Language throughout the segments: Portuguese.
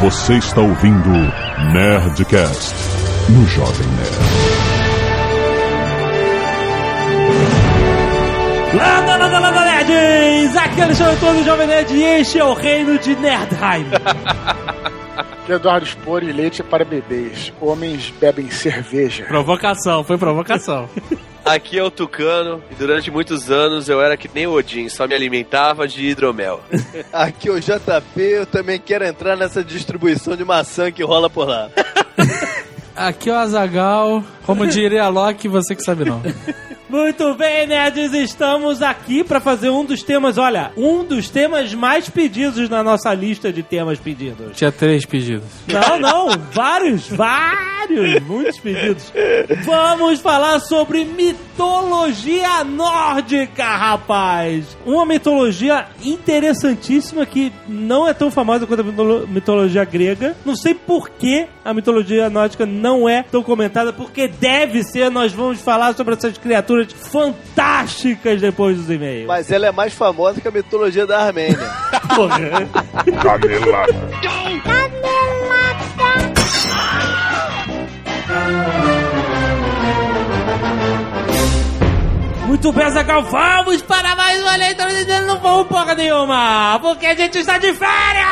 Você está ouvindo Nerdcast no Jovem Nerd. Landa, landa, landa, nerds! Aqui é Alexandre Antônio, Jovem Nerd, e este é o reino de Nerdheim. de Eduardo Spor e leite para bebês. Homens bebem cerveja. Provocação, foi provocação. Aqui é o Tucano e durante muitos anos eu era que nem o Odin, só me alimentava de hidromel. Aqui é o JP, eu também quero entrar nessa distribuição de maçã que rola por lá. Aqui é o Azagal, como diria a Loki, você que sabe não. Muito bem, nerds, estamos aqui para fazer um dos temas, olha, um dos temas mais pedidos na nossa lista de temas pedidos. Tinha três pedidos. Não, não, vários, vários, muitos pedidos. Vamos falar sobre mitologia nórdica, rapaz. Uma mitologia interessantíssima que não é tão famosa quanto a mitologia grega. Não sei por que a mitologia nórdica não é tão comentada, porque deve ser. Nós vamos falar sobre essas criaturas fantásticas depois dos e-mails. Mas ela é mais famosa que a mitologia da Armênia. Porra. Canelada. Muito bem, Zagal, vamos para mais uma leitura de não vamos porra nenhuma, porque a gente está de férias!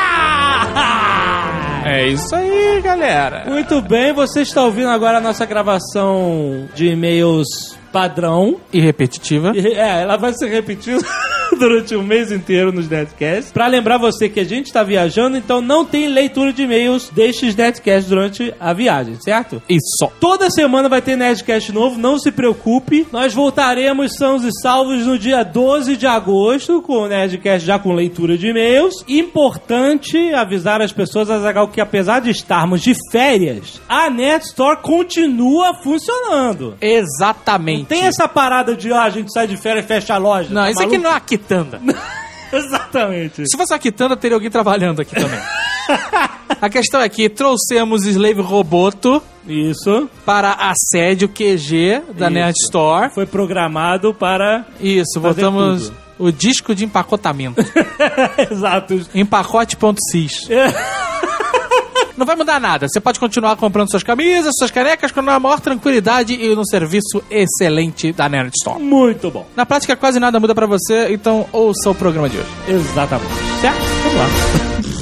É isso aí, galera. Muito bem, você está ouvindo agora a nossa gravação de e-mails padrão. E repetitiva. E, É, ela vai ser repetida durante o mês inteiro nos Netcasts. Pra lembrar você que a gente tá viajando, então não tem leitura de e-mails destes Netcasts durante a viagem, certo? Isso. Toda semana vai ter Nerdcast novo, não se preocupe. Nós voltaremos sãos e salvos no dia 12 de agosto com o Nerdcast já com leitura de e-mails. Importante avisar as pessoas, Azaghal, que apesar de estarmos de férias, a Nerd Store continua funcionando. Exatamente. Tem essa parada de, ah, a gente sai de férias e fecha a loja. Não, tá isso aqui maluco? não é uma quitanda. Exatamente. Se fosse uma quitanda, teria alguém trabalhando aqui também. A questão é que trouxemos Slave Roboto Isso. para a sede, o QG da Isso. Nerd Store. Foi programado para. Isso, voltamos tudo. o disco de empacotamento. Exato. Empacote.cis. Não vai mudar nada. Você pode continuar comprando suas camisas, suas canecas com a maior tranquilidade e no serviço excelente da Nerd Store. Muito bom. Na prática, quase nada muda pra você, então ouça o programa de hoje. Exatamente. Certo? Vamos lá.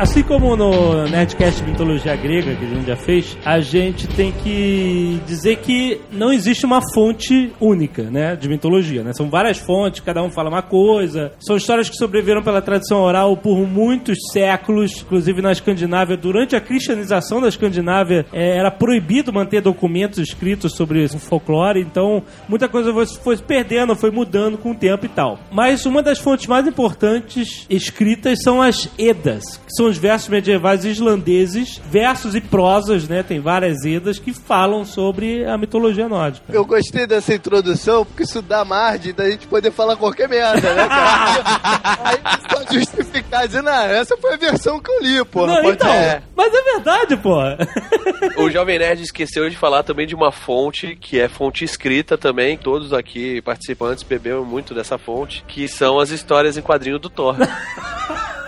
Assim como no Nerdcast Mitologia Grega, que a gente já fez, a gente tem que dizer que não existe uma fonte única, né, de mitologia, né? São várias fontes, cada um fala uma coisa. São histórias que sobreviveram pela tradição oral por muitos séculos, inclusive na Escandinávia. Durante a cristianização da Escandinávia, eh, era proibido manter documentos escritos sobre o folclore, então muita coisa foi, foi perdendo, foi mudando com o tempo e tal. Mas uma das fontes mais importantes escritas são as Edas, que são os versos medievais islandeses, versos e prosas, né? Tem várias Edas que falam sobre a mitologia nórdica. Eu gostei dessa introdução, porque isso dá margem da gente poder falar qualquer merda, né, cara? Aí só justificar, dizendo, ah, essa foi a versão que eu li, pô. Não, então, mas é verdade, porra. O Jovem Nerd esqueceu de falar também de uma fonte, que é fonte escrita também. Todos aqui participantes beberam muito dessa fonte, que são as histórias em quadrinho do Thor.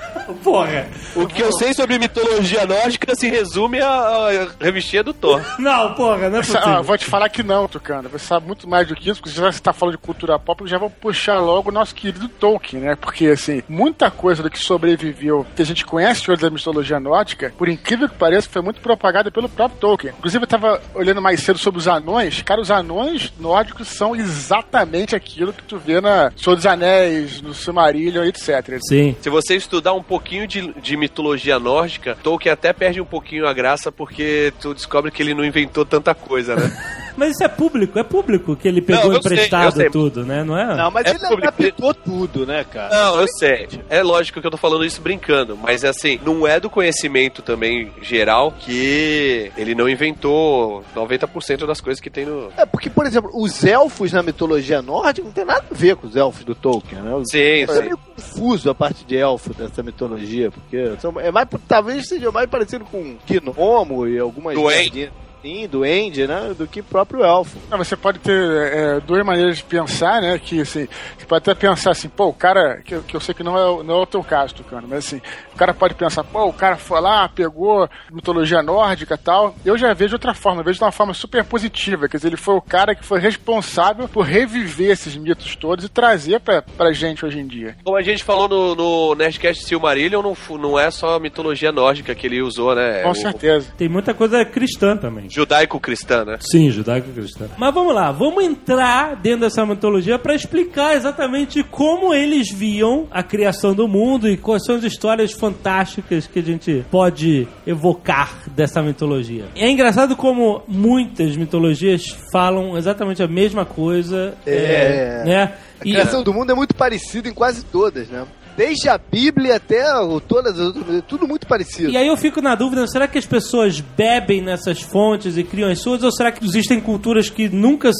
porra. O que eu sei sobre mitologia nórdica se resume à revistinha do Thor. Não, porra, não é possível. ah, vou te falar que não, Tucano. Você sabe muito mais do que isso, porque já que você tá falando de cultura pop, eu já vou puxar logo o nosso querido Tolkien, né? Porque, assim, muita coisa do que sobreviveu, que a gente conhece hoje da mitologia nórdica, por incrível que pareça, foi muito propagada pelo próprio Tolkien. Inclusive, eu tava olhando mais cedo sobre os anões. Cara, os anões nórdicos são exatamente aquilo que tu vê na Senhor dos Anéis, no Silmarillion, etc. Sim. Se você estudar um pouquinho de, de mitologia nórdica, Tolkien até perde um pouquinho a graça porque tu descobre que ele não inventou tanta coisa, né? Mas isso é público, é público que ele pegou Não, sei, emprestado eu sei. tudo, né? Não é? Não, mas É ele público. adaptou tudo, né, cara? Não, eu sei. É lógico que eu tô falando isso brincando, mas assim, não é do conhecimento também geral que ele não inventou 90% das coisas que tem no. É porque, por exemplo, os elfos na mitologia nórdica não tem nada a ver com os elfos do Tolkien, né? Os- Sim, É sim. meio confuso a parte de elfo dessa mitologia, porque são- é mais, talvez seja mais parecido com Gnomo e algumas Duende. Sim, do End, né? Do que próprio elfo. Não, você pode ter é, duas maneiras de pensar, né? Que assim, você pode até pensar assim, pô, o cara, que, eu- que eu sei que não é, o- não é o teu caso, Tucano, mas assim, o cara pode pensar, pô, o cara foi lá, pegou mitologia nórdica e tal. Eu já vejo de outra forma, eu vejo de uma forma super positiva, quer dizer, ele foi o cara que foi responsável por reviver esses mitos todos e trazer pra, pra gente hoje em dia. Como a gente falou no, no Nerdcast Silmarillion, não, não é só a mitologia nórdica que ele usou, né? Com O- certeza. Tem muita coisa cristã também. Judaico-cristã, né? Sim, judaico-cristã. Mas vamos lá, vamos entrar dentro dessa mitologia para explicar exatamente como eles viam a criação do mundo e quais são as histórias fantásticas que a gente pode evocar dessa mitologia. É engraçado como muitas mitologias falam exatamente a mesma coisa, É. né? A criação do mundo é muito parecida em quase todas, né? Desde a Bíblia até o- todas as outras, tudo muito parecido. E aí eu fico na dúvida, será que as pessoas bebem nessas fontes e criam as suas, ou será que existem culturas que nunca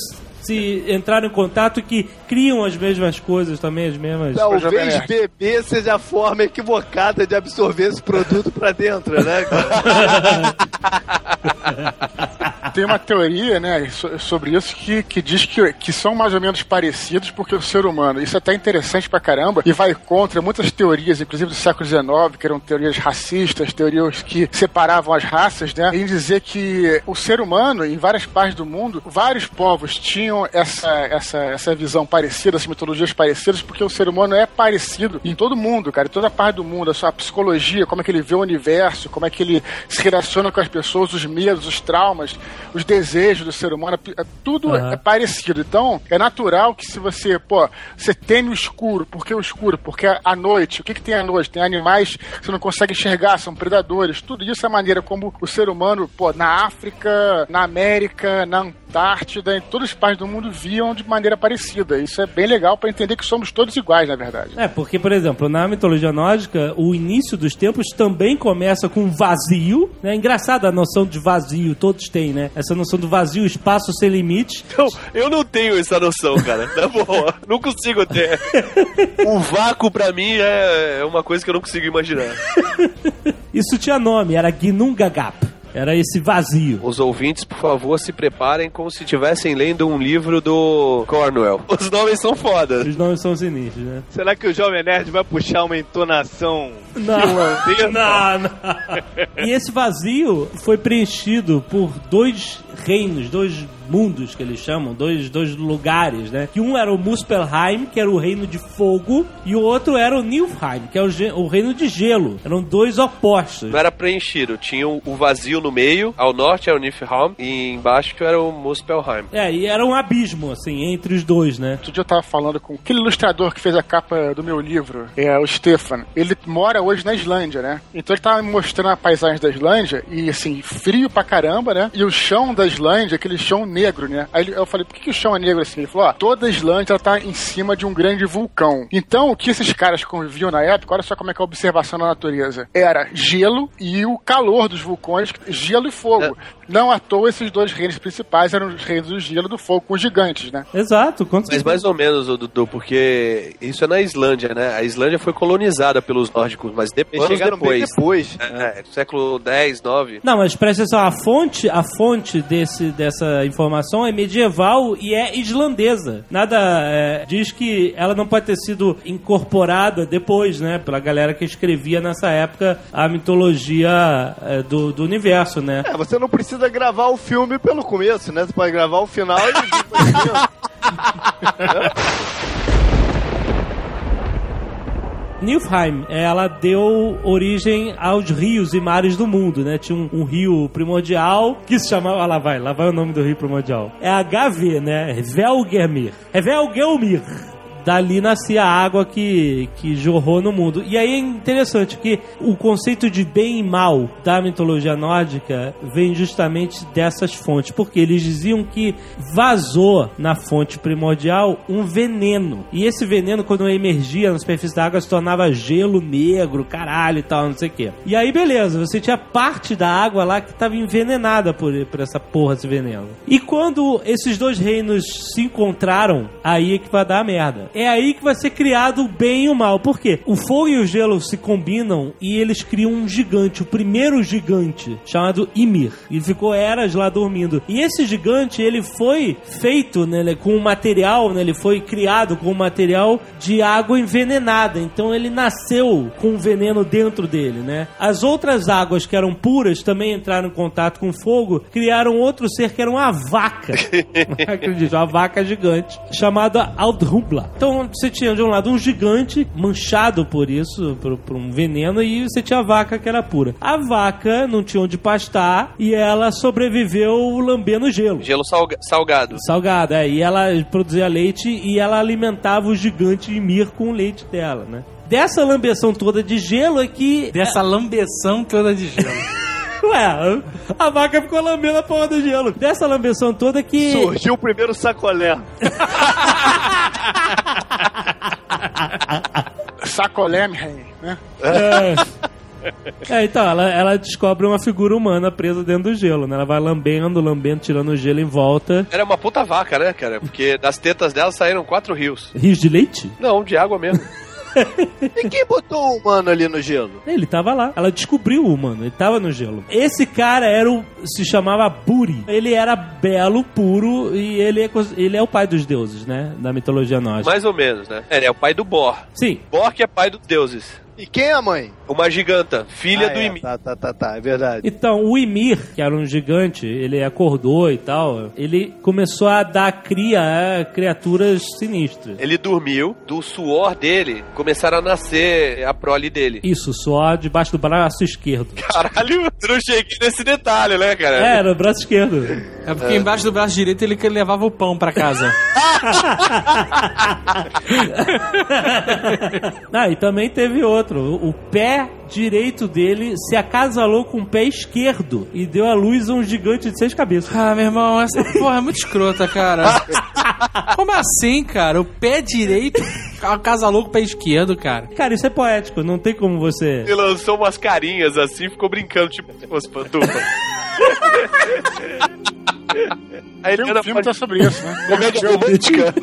se entraram em contato e que criam as mesmas coisas também, as mesmas... Talvez beber seja a forma equivocada de absorver esse produto pra dentro, né? cara? Tem uma teoria, né, so- sobre isso que, que diz que, que são mais ou menos parecidos porque o ser humano, isso é até interessante pra caramba e vai contra muitas teorias, inclusive do século XIX, que eram teorias racistas, teorias que separavam as raças, né, em dizer que o ser humano, em várias partes do mundo, vários povos tinham essa, essa, essa visão parecida, essas mitologias parecidas, porque o ser humano é parecido em todo mundo, cara, em toda parte do mundo, a sua psicologia, como é que ele vê o universo, como é que ele se relaciona com as pessoas, os medos, os traumas, os desejos do ser humano, é- tudo Aham. é parecido. Então, é natural que se você, pô, você teme o escuro, por que o escuro? Porque a noite, o que, que tem à noite? Tem animais que você não consegue enxergar, são predadores. Tudo isso é a maneira como o ser humano, pô, na África, na América, na Antártida, em todas as partes do mundo viam de maneira parecida. Isso é bem legal para entender que somos todos iguais, na verdade. É, porque, por exemplo, na mitologia nórdica, o início dos tempos também começa com vazio, né? Engraçado a noção de vazio, todos têm, né? Essa noção do vazio, espaço sem limite. Então, eu não tenho essa noção, cara. Na boa. Não consigo ter. O vácuo, pra mim, é é uma coisa que eu não consigo imaginar. Isso tinha nome, era Gnungagap. Era esse vazio. Os ouvintes, por favor, se preparem como se estivessem lendo um livro do Cornwell. Os nomes são foda. Os nomes são sinistros, né? Será que o Jovem Nerd vai puxar uma entonação Não, não, não. E esse vazio foi preenchido por dois reinos, dois mundos que eles chamam, dois, dois lugares, né? Que um era o Muspelheim, que era o reino de fogo, e o outro era o Nilfheim, que é o, o reino de gelo. Eram dois opostos. Não era preenchido, tinha o vazio no meio, ao norte era o Niflheim e embaixo que era o Muspelheim. É, e era um abismo, assim, entre os dois, né? Outro dia eu tava falando com aquele ilustrador que fez a capa do meu livro, é o Stefan. Ele mora hoje na Islândia, né? Então ele tava me mostrando a paisagem da Islândia e assim, frio pra caramba, né? E o chão da Islândia, aquele chão negro, né? Aí eu falei, por que, que o chão é negro assim? Ele falou, ó, toda a Islândia tá em cima de um grande vulcão. Então o que esses caras conviviam na época, olha só como é que é a observação da natureza. Era gelo e o calor dos vulcões, gelo e fogo. Não à toa esses dois reinos principais eram os reinos do gelo e do fogo, com os gigantes, né? Exato. Quanto Mas mais ou menos, Dudu, porque isso é na Islândia, né? A Islândia foi colonizada pelos nórdicos, mas depois, chegaram bem depois. depois. É, século 10, 9. Não, mas presta atenção, a fonte, a fonte desse, dessa informação é medieval e é islandesa. Nada é, diz que ela não pode ter sido incorporada depois, né? Pela galera que escrevia nessa época a mitologia é, do, do universo, né? É, você não precisa gravar o filme pelo começo, né? Você pode gravar o final e. Nilfheim, ela deu origem aos rios e mares do mundo, né? Tinha um, um rio primordial que se chamava. Ah, lá vai, lá vai o nome do rio primordial. É HV, né? Velgermir. É Velgelmir. Dali nascia a água que, que jorrou no mundo. E aí é interessante que o conceito de bem e mal da mitologia nórdica vem justamente dessas fontes, porque eles diziam que vazou na fonte primordial um veneno. E esse veneno, quando emergia na superfície da água, se tornava gelo negro, caralho e tal, não sei o quê. E aí, beleza, você tinha parte da água lá que estava envenenada por, por essa porra desse veneno. E quando esses dois reinos se encontraram, aí é que vai dar a merda. É aí que vai ser criado o bem e o mal. Por quê? O fogo e o gelo se combinam e eles criam um gigante, o primeiro gigante, chamado Ymir. Ele ficou eras lá dormindo. E esse gigante, ele foi feito né, com um material, né, ele foi criado com um material de água envenenada. Então ele nasceu com um veneno dentro dele, né? As outras águas que eram puras também entraram em contato com o fogo, criaram outro ser que era uma vaca. Acredito, uma vaca gigante, chamada Aldhumbla. Então você tinha de um lado um gigante manchado por isso, por, por um veneno, e você tinha a vaca que era pura. A vaca não tinha onde pastar e ela sobreviveu lambendo gelo. Gelo salga- salgado. Salgada, é, e ela produzia leite e ela alimentava o gigante Ymir com o leite dela, né? Dessa lambeção toda de gelo é que. Dessa lambeção toda de gelo. Ué, a vaca ficou lambendo a porra do gelo. Dessa lambeção toda é que. Surgiu o primeiro sacolé. Sacolé-me, né? É. É, então, ela, ela descobre uma figura humana presa dentro do gelo, né? Ela vai lambendo, lambendo, tirando o gelo em volta. Era uma puta vaca, né, cara? Porque das tetas dela saíram quatro rios. Rios de leite? Não, de água mesmo. E quem botou o humano ali no gelo? Ele tava lá. Ela descobriu o humano, ele tava no gelo. Esse cara era o. se chamava Buri. Ele era belo, puro, e ele é, ele é o pai dos deuses, né? Da mitologia nórdica. Mais ou menos, né? Ele é o pai do Bor. Sim. Bor que é pai dos deuses. E quem é a mãe? Uma giganta, filha Ah, do é, Ymir. Tá, tá, tá, tá, é verdade. Então, o Ymir, que era um gigante, ele acordou e tal, ele começou a dar cria a criaturas sinistras. Ele dormiu, do suor dele começaram a nascer a prole dele. Isso, só debaixo do braço esquerdo. Caralho, eu não cheguei nesse detalhe, né, cara? É, era o braço esquerdo. É porque embaixo do braço direito ele levava o pão pra casa. ah, e também teve outro. O o pé direito dele se acasalou com o pé esquerdo e deu à luz a um gigante de seis cabeças. Ah, meu irmão, essa porra é muito escrota, cara. Como assim, cara? O pé direito acasalou com o pé esquerdo, cara. Cara, isso é poético, não tem como você. Ele lançou umas carinhas assim, ficou brincando, tipo, umas pantufas. Aí Tem ele um filme que tá sobre isso, né? comédia romântica.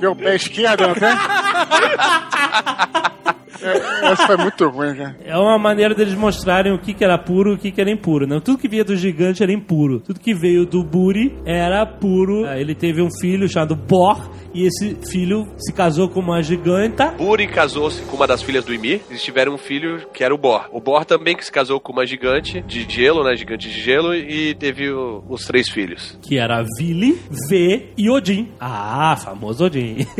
Meu pé esquerdo, não tem? É, essa foi muito ruim, cara. É uma maneira deles mostrarem o que, que era puro e o que, que era impuro. Né? Tudo que vinha do gigante era impuro. Tudo que veio do Buri era puro. Ah, Ele teve um filho chamado Bor. E esse filho se casou com uma giganta. Buri casou-se com uma das filhas do Ymir. Eles tiveram um filho que era o Bor. O Bor também que se casou com uma gigante de gelo, né? Gigante de gelo. E teve o- os três filhos. Que era Vili, V e Odin. Ah, famoso Odin.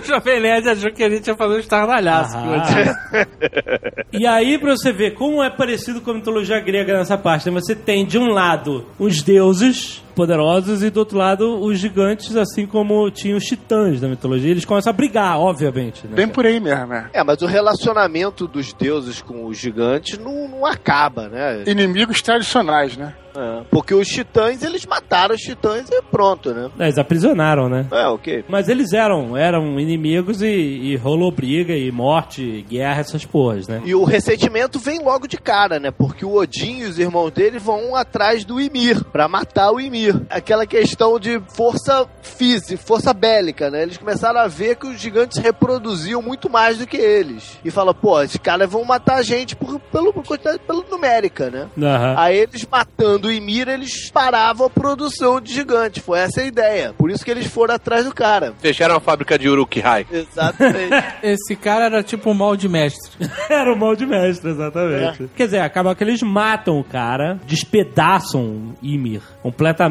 O Jovem Nerd achou que a gente ia fazer um estardalhaço. Ah. e aí, pra você ver como é parecido com a mitologia grega nessa parte, né? você tem de um lado os deuses poderosos e do outro lado os gigantes, assim como tinha os titãs da mitologia. Eles começam a brigar, obviamente. Né? Bem por aí mesmo, né? É, mas o relacionamento dos deuses com os gigantes não, não acaba, né? Inimigos tradicionais, né? É, porque os titãs, eles mataram os titãs e pronto, né? É, Eles aprisionaram, né? É, ok. Mas eles eram, eram inimigos e, e rolou briga e morte, guerra, essas porras, né? E o ressentimento vem logo de cara, né? Porque o Odin e os irmãos dele vão atrás do Ymir, pra matar o Ymir. Aquela questão de força física, força bélica, né? Eles começaram a ver que os gigantes reproduziam muito mais do que eles. E fala, pô, esses caras vão matar a gente por, pelo, por quantidade, pela numérica, né? Aham. Aí eles matando o Ymir, eles paravam a produção de gigantes. Foi essa a ideia. Por isso que eles foram atrás do cara. Fecharam a fábrica de Uruk-hai. Exatamente. Esse cara era tipo um mal de mestre. Era o mal de mestre, exatamente. Quer dizer, acaba que eles matam o cara, despedaçam Ymir completamente.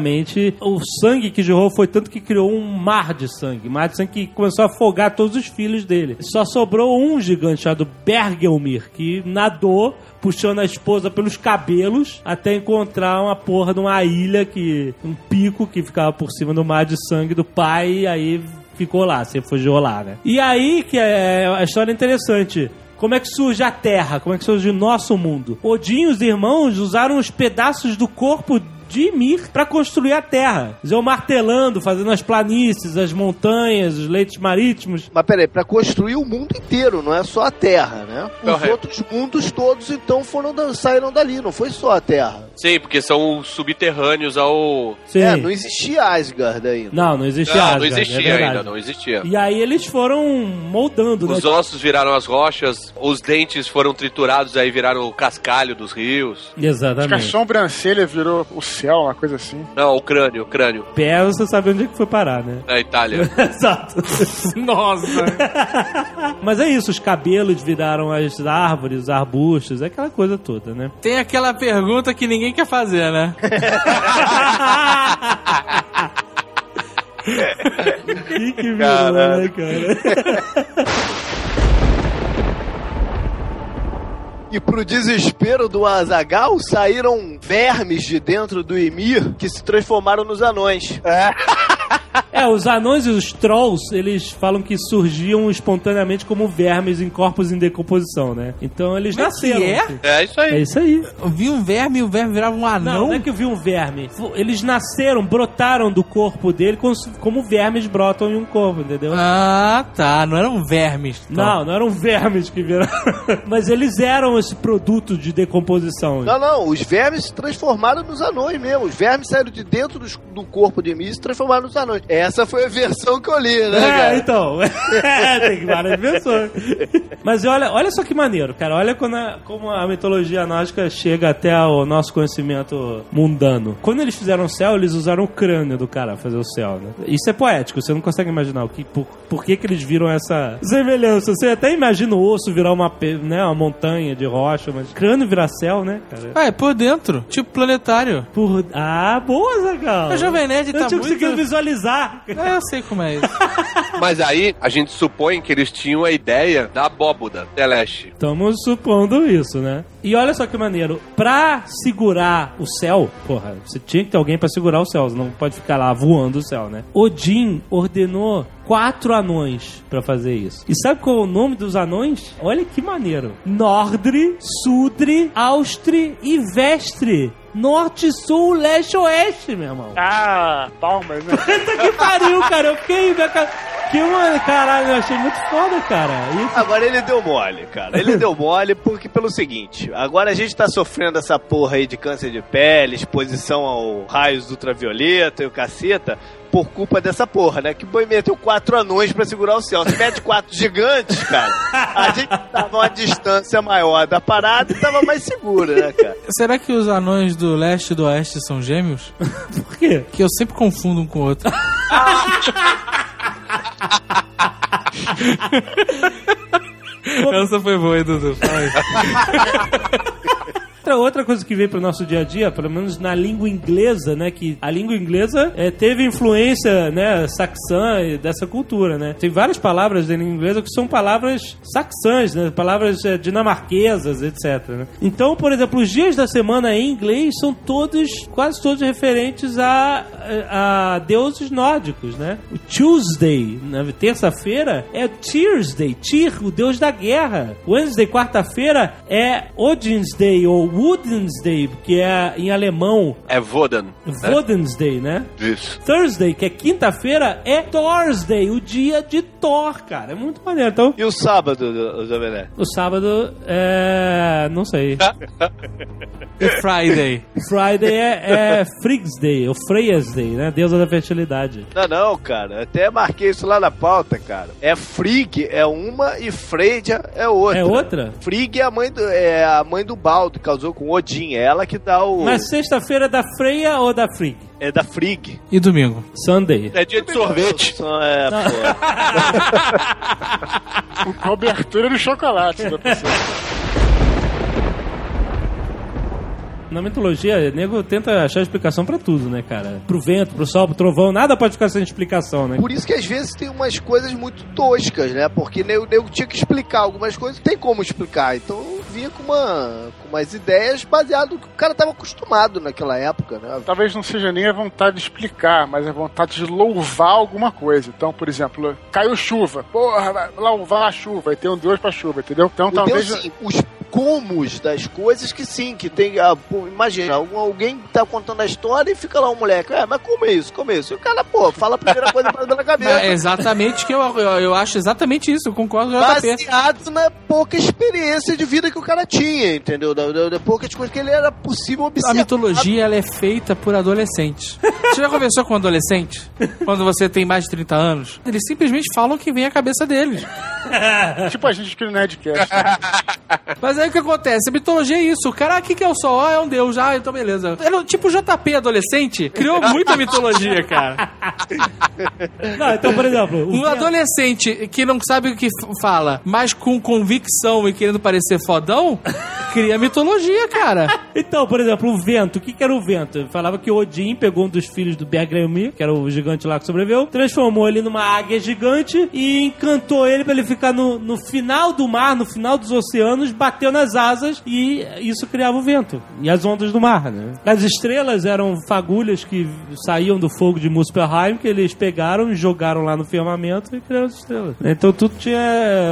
O sangue que jorrou foi tanto que criou um mar de sangue. Mar de sangue que começou a afogar todos os filhos dele. Só sobrou um gigante chamado Bergelmir, que nadou puxando a esposa pelos cabelos até encontrar uma porra de uma ilha que. um pico que ficava por cima do mar de sangue do pai, e aí ficou lá, se refugiou lá, né? E aí que é a história interessante. Como é que surge a Terra? Como é que surge o nosso mundo? Odin e os irmãos usaram os pedaços do corpo de Ymir pra construir a terra. Eles martelando, fazendo as planícies, as montanhas, os leitos marítimos. Mas peraí, pra construir o mundo inteiro, não é só a Terra, né? Os Correto. outros mundos todos, então, foram da- saíram dali, não foi só a Terra. Sim, porque são subterrâneos ao. Sim. É, não existia Asgard ainda. Não, não existia Não, Asgard, não é existia verdade. ainda, não existia. E aí eles foram moldando, né? Os ossos viraram as rochas, os dentes foram triturados, aí viraram o cascalho dos rios. Acho que a Exatamente. sobrancelha virou o uma coisa assim. Não, o crânio, o crânio. Pé, você sabe onde é que foi parar, né? Na Itália. Exato. Nossa. Mas é isso, os cabelos viraram as árvores, os arbustos, é aquela coisa toda, né? Tem aquela pergunta que ninguém quer fazer, né? que que virou, né, cara? E pro desespero do Azagal, saíram vermes de dentro do Ymir que se transformaram nos anões. É, os anões e os trolls, eles falam que surgiam espontaneamente como vermes em corpos em decomposição, né? Então eles Como é que nasceram. é? assim. É isso aí. É isso aí. Eu vi um verme e o verme virava um Não, anão. não é que eu vi um verme. Eles nasceram, brotaram do corpo dele como, como vermes brotam em um corpo, entendeu? Ah, tá. Não eram vermes. então. Não, não eram vermes que viraram. Mas eles eram esse produto de decomposição. Não, não, os vermes se transformaram nos anões mesmo. Os vermes saíram de dentro dos- do corpo de Ymir e se transformaram nos anões. Essa foi a versão que eu li, né, É, cara? então. É, tem várias versões. Mas olha, olha só que maneiro, cara. Olha quando a- como a mitologia nórdica chega até o nosso conhecimento mundano. Quando eles fizeram o céu, eles usaram o crânio do cara pra fazer o céu, né? Isso é poético, você não consegue imaginar o que, por, por que, que eles viram essa semelhança. Você até imagina o osso virar uma, né, uma montanha de rocha, mas crânio virar céu, né, cara? Ah, é por dentro. Tipo planetário. Por... Ah, boa, Zagal. O Jovem Nerd Eu tá tinha muito... conseguido visualizar. É, eu sei como é isso. Mas aí a gente supõe que eles tinham a ideia da abóboda celeste. Estamos supondo isso, né? E olha só que maneiro. Pra segurar o céu, porra, você tinha que ter alguém pra segurar o céu, você não pode ficar lá voando o céu, né? Odin ordenou quatro anões pra fazer isso. E sabe qual é o nome dos anões? Olha que maneiro. Nordre, Sudre, Austre e Vestre. Norte, sul, leste, oeste, meu irmão. Ah, palmas, né? Puta que pariu, cara. Eu fiquei. Que uma. Caralho, eu achei muito foda, cara. E Agora ele deu mole, cara. Ele deu mole porque pelo seguinte, agora a gente tá sofrendo essa porra aí de câncer de pele, exposição ao raios ultravioleta e o caceta, por culpa dessa porra, né? Que o boi meteu quatro anões pra segurar o céu. Se mete quatro gigantes, cara, a gente tava uma distância maior da parada e tava mais seguro, né, cara? Será que os anões do leste e do oeste são gêmeos? por quê? Que eu sempre confundo um com o outro. Essa foi boa, hein, Dudu? Fala aí. Outra, outra coisa que veio pro nosso dia a dia, pelo menos na língua inglesa, né? Que a língua inglesa é, teve influência, né, saxã dessa cultura, né? Tem várias palavras da língua inglesa que são palavras saxãs, né? Palavras é, dinamarquesas, etc. né? Então, por exemplo, os dias da semana em inglês são todos, quase todos referentes a, a, deuses nórdicos, né? O Tuesday, na terça-feira, é Tuesday, Tyr, o deus da guerra. Wednesday, quarta-feira, é Odinsday ou Woodensday, que é em alemão É Vodan. Vodensday, né? Isso. Thursday, que é quinta-feira, é Thursday, o dia de Thor, cara. É muito maneiro. Então, E o sábado, Nerd? o sábado é. não sei. E Friday. Friday é, é Frigsday, ou Freyas Day, né? Deusa da fertilidade. Não, não, cara. Até marquei isso lá na pauta, cara. É Frigg é uma e Freyja é outra. É outra? Frigg é a mãe do, é a mãe do Baldo, que casou com Odin. É ela que dá o. Mas sexta-feira é da Freia ou da Frig? É da Frigg. E domingo? Sunday. É dia de sorvete. É, pô. Cobertura de chocolate. né, pessoal? Na mitologia, o nego tenta achar explicação pra tudo, né, cara? Pro vento, pro sol, pro trovão, nada pode ficar sem explicação, né? Por isso que às vezes tem umas coisas muito toscas, né? Porque o nego tinha que explicar algumas coisas, não tem como explicar. Então vinha com, uma, com umas ideias baseadas no que o cara tava acostumado naquela época, né? Talvez não seja nem a vontade de explicar, mas a vontade de louvar alguma coisa. Então, por exemplo, caiu chuva. Porra, vai louvar a chuva. E tem um Deus pra chuva, entendeu? Então O talvez. Deus, sim, os rumos das coisas que sim, que tem. ah, pô, imagina, alguém tá contando a história e fica lá um moleque. É, mas como é isso? Como é isso? E o cara, pô, fala a primeira coisa pra na cabeça. É exatamente que eu, eu, eu acho exatamente isso, eu concordo com o JP. Baseado na pouca experiência de vida que o cara tinha, entendeu? Da, da, da poucas coisas que ele era possível A observar. mitologia ela é feita por adolescentes. Você já conversou com um adolescente? Quando você tem mais de 30 anos? Eles simplesmente falam o que vem à cabeça deles. tipo a gente aqui no Nerdcast. Mas aí o que acontece? A mitologia é isso. O cara, o que, que é o sol? Ah, é um deus. Ah, então beleza. Era, tipo o JP adolescente criou muita mitologia, cara. Não, então, por exemplo, o Um adolescente que não sabe o que fala, mas com convicção e querendo parecer fodão, cria mitologia, cara. Então, por exemplo, o vento. O que, que era o vento? Falava que Odin pegou um dos filhos do Bergrami, que era o gigante lá que sobreviveu, transformou ele numa águia gigante e encantou ele pra ele ficar no, no final do mar, no final dos oceanos, bateu nas asas e isso criava o vento e as ondas do mar, né? As estrelas eram fagulhas que saíam do fogo de Muspelheim, que eles pegaram e jogaram lá no firmamento e criaram as estrelas. Então tudo tinha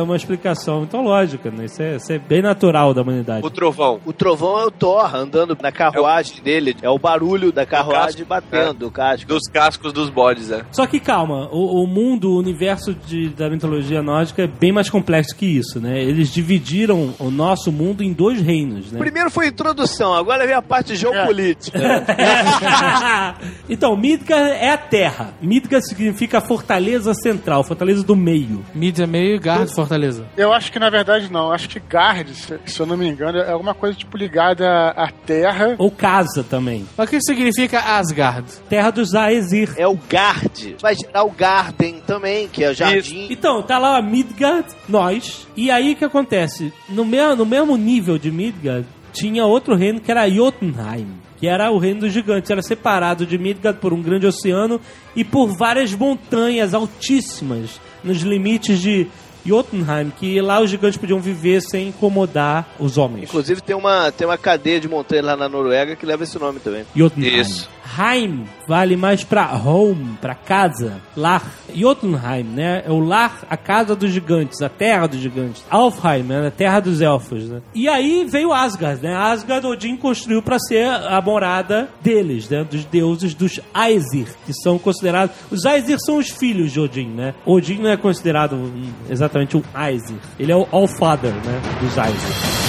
uma explicação mitológica, né? Isso é, isso é bem natural da humanidade. O trovão. O trovão é o Thor andando na carruagem dele. É o barulho da carruagem batendo, o casco. Dos cascos dos bodes, é. Só que calma, o, o mundo, o universo de- da mitologia nórdica é bem mais complexo que isso, né? Eles dividiram o nosso mundo em dois reinos, né? Primeiro foi a introdução, agora vem a parte geopolítica. então, Midgard é a terra. Midgard significa fortaleza central, fortaleza do meio. Mídia meio Gard Fortaleza. Eu acho que na verdade não. Acho que Gard, se, se eu não me engano, é alguma coisa tipo ligada à, terra. Ou casa também. Mas o que significa Asgard? Terra dos Aesir. É o Gard. Vai gerar o Garden também, que é o jardim. Então, tá lá Midgard, nós. E aí o que acontece? No, me no mesmo nível de Midgard, tinha outro reino que era Jotunheim. Que era o reino dos gigantes. Era separado de Midgard por um grande oceano e por várias montanhas altíssimas nos limites de Jotunheim. Que lá os gigantes podiam viver sem incomodar os homens. Inclusive tem uma, tem uma cadeia de montanha lá na Noruega que leva esse nome também. Jotunheim. Isso. Heim vale mais pra home, pra casa, lar. Jotunheim, né? É o lar, a casa dos gigantes, a terra dos gigantes. Alfheim, né? A terra dos elfos, né? E aí veio Asgard, né? Asgard Odin construiu pra ser a morada deles, né? Dos deuses dos Aesir, que são considerados... Os Aesir são os filhos de Odin, né? Odin não é considerado exatamente um Aesir. Ele é o Allfather, né? Dos Aesir.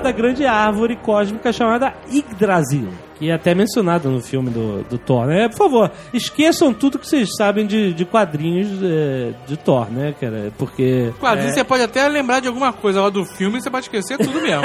Da grande árvore cósmica chamada Yggdrasil, que é até mencionado no filme do, do Thor, né? Por favor, esqueçam tudo que vocês sabem de, de quadrinhos é, de Thor, né, cara? Porque Quadrinho, é, você pode até lembrar de alguma coisa lá do filme e você pode esquecer tudo mesmo.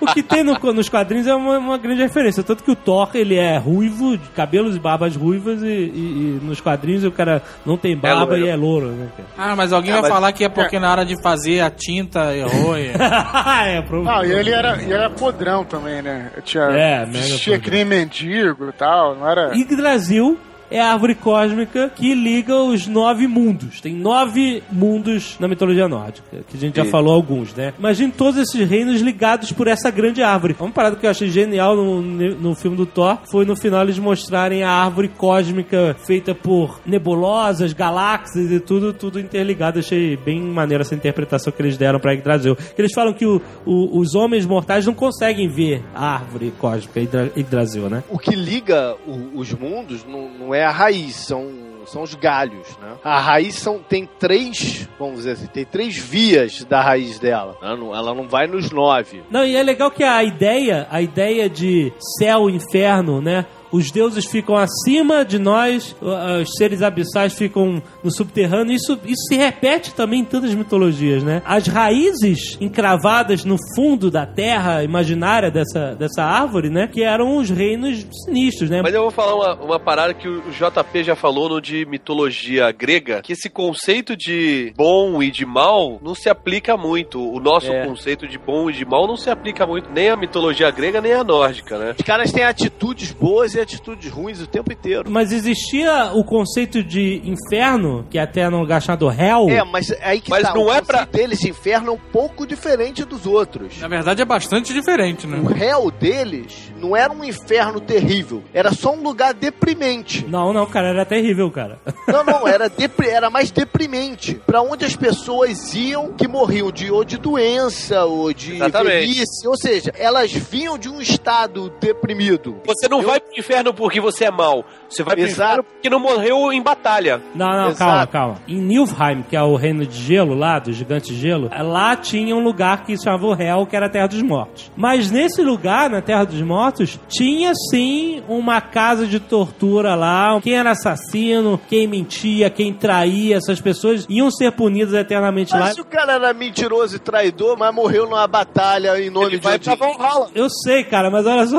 o que tem no- nos quadrinhos é uma, uma grande referência. Tanto que o Thor, ele é ruivo, de cabelos e barbas ruivas, e, e- e nos quadrinhos o cara não tem barba loiro. e é louro, né, Ah, mas alguém vai mas- falar que é porque na hora de fazer a tinta errou. e- cara? é, provavelmente. Não, e ele era, e era podrão também, né? Tinha, É, mega tinha nem mendigo e tal, não era. Yggdrasil é a árvore cósmica que liga os nove mundos. Tem nove mundos na mitologia nórdica, que a gente já falou alguns, né? Imagine todos esses reinos ligados por essa grande árvore. Uma parada que eu achei genial no, no filme do Thor foi no final eles mostrarem a árvore cósmica feita por nebulosas, galáxias e tudo, tudo interligado. Achei bem maneira essa interpretação que eles deram pra Yggdrasil. Eles falam que o- o- os homens mortais não conseguem ver a árvore cósmica Yggdra- Yggdrasil, né? O que liga o- os mundos não, não é a raiz, são, são os galhos, né? A raiz são, tem três, vamos dizer assim, tem três vias da raiz dela. Ela não, ela não vai nos nove. Não, e é legal que a ideia, a ideia de céu, inferno, né? Os deuses ficam acima de nós, os seres abissais ficam no subterrâneo. Isso, isso se repete também em tantas mitologias, né? As raízes encravadas no fundo da terra imaginária dessa, dessa árvore, né? Que eram os reinos sinistros, né? Mas eu vou falar uma, uma parada que o JP já falou no de mitologia grega, que esse conceito de bom e de mal não se aplica muito. O nosso É. conceito de bom e de mal não se aplica muito nem à mitologia grega nem à nórdica, né? Os caras têm atitudes boas fazer atitudes ruins o tempo inteiro. Mas existia o conceito de inferno, que até no lugar chamado Hell. É, mas aí que Mas tá. não o é pra- deles de inferno é um pouco diferente dos outros. Na verdade é bastante diferente, né? O réu deles não era um inferno terrível, era só um lugar deprimente. Não, não, cara, era terrível, cara. Não, não, era, depri- era mais deprimente. Pra onde as pessoas iam que morriam de ou de doença ou de Exatamente. velhice, ou seja, elas vinham de um estado deprimido. Você não vai pro inferno porque você é mau. Você vai pro Exato. inferno porque não morreu em batalha. Não, não, Exato. calma, calma. Em Nilfheim, que é o reino de gelo lá, do gigante de gelo, lá tinha um lugar que se chamava o Hel, que era a Terra dos Mortos. Mas nesse lugar, na Terra dos Mortos, tinha sim uma casa de tortura lá. Quem era assassino, quem mentia, quem traía, essas pessoas iam ser punidas eternamente lá. Mas se o cara era mentiroso e traidor, mas morreu numa batalha em nome Ele de vai pra. Valhalla. Eu sei, cara, mas olha só.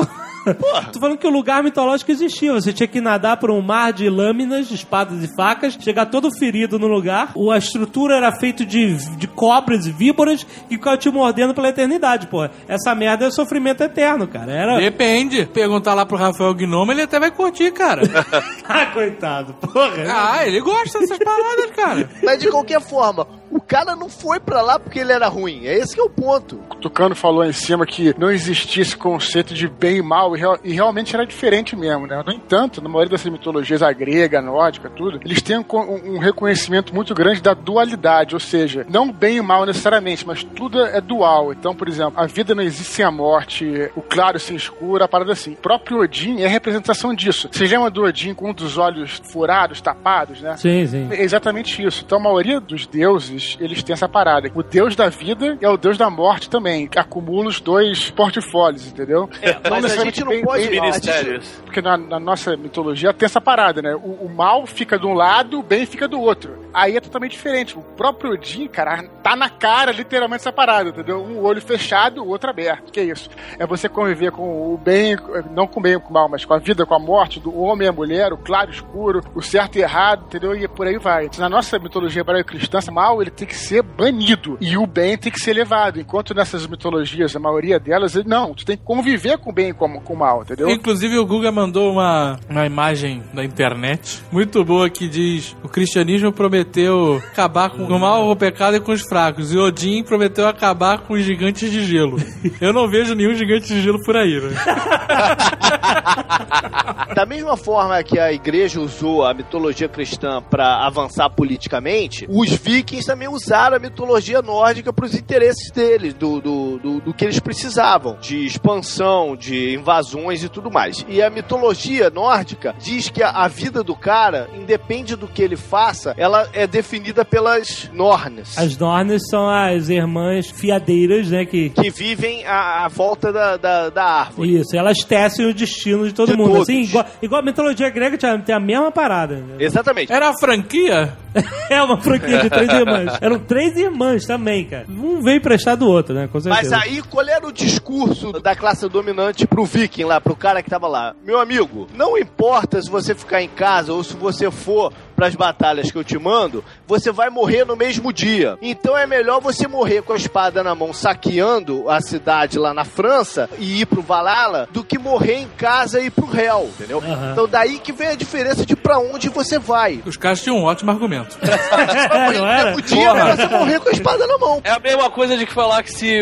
Tô falando que o lugar mitológico existia. Você tinha que nadar por um mar de lâminas, espadas e facas, chegar todo ferido no lugar. O- A estrutura era feita de, de cobras e víboras que ficava te mordendo pela eternidade, pô. Essa merda é sofrimento eterno, cara. Era. Depende. Perguntar lá pro Rafael Gnome, ele até vai curtir, cara. ah, coitado, porra. ah, ele gosta dessas paradas, cara. Mas de qualquer forma, o cara não foi pra lá porque ele era ruim. É esse que é o ponto. O Tucano falou em cima que não existia esse conceito de bem e mal, e, real- realmente era diferente mesmo, né? No entanto, na maioria dessas mitologias, a grega, a nórdica, tudo, eles têm um, um- reconhecimento muito grande da dualidade, ou seja, não bem e mal necessariamente, mas tudo é dual. Então, por exemplo, a vida não existe sem a morte, o claro sem escuro, a parada assim. O próprio Odin é a representação disso. Você lembra do Odin com um dos olhos furados, tapados, né? Sim, sim. É exatamente isso. Então, a maioria dos deuses, eles têm essa parada. O deus da vida é o deus da morte também, que acumula os dois portfólios, entendeu? mas a gente não pode- bem- Ministérios. Porque na, na nossa mitologia tem essa parada, né? O, o mal fica de um lado, o bem fica do outro. Aí é totalmente diferente. O próprio Odin, cara, tá na cara, literalmente, essa parada, entendeu? Um olho fechado, o outro aberto. Que é isso? É você conviver com o bem, não com o bem e com o mal, mas com a vida, com a morte, do homem e a mulher, o claro e o escuro, o certo e errado, entendeu? E por aí vai. Na nossa mitologia hebraico-cristã, o mal ele tem que ser banido e o bem tem que ser elevado. Enquanto nessas mitologias, a maioria delas, não, tu tem que conviver com o bem e com, com o mal, entendeu? Inclusive, o Guga mandou uma, uma imagem da internet muito boa que diz: o cristianismo prometeu acabar com o mal, o pecado e com os fracos. E Odin prometeu acabar com os gigantes de gelo. Eu não vejo nenhum gigante de gelo por aí, né? Da mesma forma que a igreja usou a mitologia cristã para avançar politicamente, os vikings também usaram a mitologia nórdica para os interesses deles, do, do, do, do que eles precisavam, de expansão, de invasões e tudo mais. E a mitologia nórdica diz que a, vida do cara, independe do que ele faça, ela é definida pelas Nornes. As Nornes são as irmãs fiadeiras, né? Que. Que vivem à, à volta da, da, da árvore. Isso, elas tecem o destino de todo De mundo. todos. Assim, igual, igual a mitologia grega tinha- tem a mesma parada. né? Exatamente. Era a franquia? É uma franquia de três irmãs. Eram três irmãs também, cara. Um veio prestar do outro, né? Com Mas aí, qual era o discurso da classe dominante pro viking lá, pro cara que tava lá? Meu amigo, não importa se você ficar em casa ou se você for pras batalhas que eu te mando, você vai morrer no mesmo dia. Então é melhor você morrer com a espada na mão, saqueando a cidade lá na França e ir pro Valhalla, do que morrer em casa e ir pro réu, entendeu? Aham. Então daí que vem a diferença de pra onde você vai. Os caras tinham um ótimo argumento. Morrer não era? dia, Porra. é você morrer com a espada na mão. É a mesma coisa de que falar que se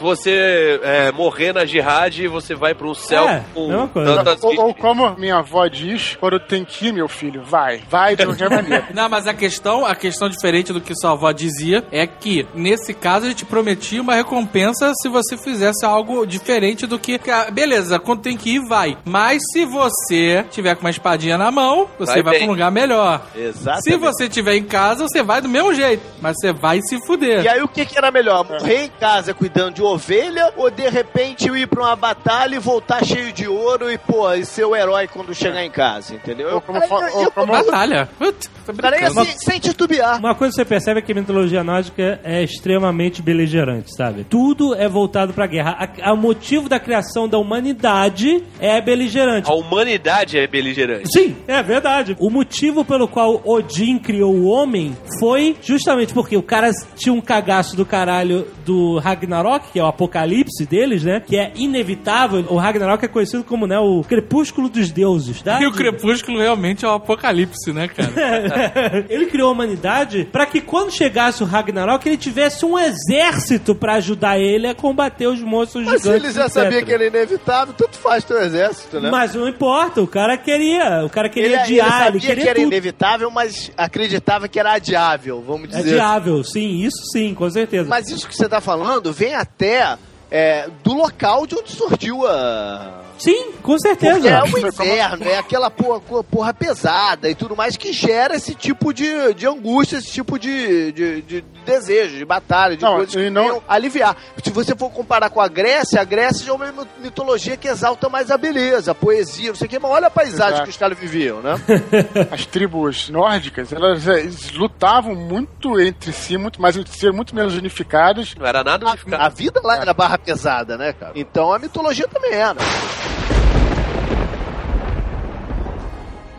você é, morrer na jihad, você vai para um céu É, com tantas Ou, ou como minha avó diz, quando tem que ir, meu filho, vai. Vai de maneira. Não, mas a questão, a questão diferente do que sua avó dizia é que, nesse caso, a gente prometia uma recompensa se você fizesse algo diferente do que. Beleza, quando tem que ir, vai. Mas se você tiver com uma espadinha na mão, você Vai vai, pra um lugar melhor. Exatamente. Se você tiver em casa, você vai do mesmo jeito. Mas você vai se fuder. E aí o que, que era melhor? Morrer em casa cuidando de ovelha ou de repente ir pra uma batalha e voltar cheio de ouro e, pô, e ser o herói quando chegar em casa, entendeu? Ou como eu- eu- como- Batalha. Tá brincando. sem, titubear. Uma coisa que você percebe é que a mitologia nórdica é extremamente beligerante, sabe? Tudo é voltado pra guerra. O motivo da criação da humanidade é beligerante. A humanidade é beligerante. Sim, é verdade. O motivo pelo qual Odin criou o homem foi justamente porque o cara tinha um cagaço do caralho do Ragnarok, que é o apocalipse deles, né? Que é inevitável. O Ragnarok é conhecido como né, o crepúsculo dos deuses. Tá? E o crepúsculo realmente é o apocalipse, né, cara? ele criou a humanidade para que quando chegasse o Ragnarok ele tivesse um exército para ajudar ele a combater os monstros Mas se gigantes. ele já sabia que era inevitável, tanto faz teu exército, né? Mas não importa, o cara queria, o cara queria ele, ele adiar, sabia ele, queria que era tudo. inevitável, mas acreditava que era adiável, vamos dizer. Adiável, sim, isso sim, com certeza. Mas isso que você tá falando vem até é, do local de onde surgiu a. Sim, com Porque certeza. é o inverno, é aquela porra, porra pesada e tudo mais que gera esse tipo de, de angústia, esse tipo de, de, de desejo, de batalha, de Não, coisas que não- aliviar. Se você for comparar com a Grécia, a Grécia já é uma mitologia que exalta mais a beleza, a poesia, não sei o que, mas olha a paisagem Exato. que os caras viviam, né? As tribos nórdicas, elas, eh, lutavam muito entre si, muito mais entre si, muito menos unificadas. Não era nada A, unificado. a vida lá era barra pesada, né, cara? Então a mitologia também era.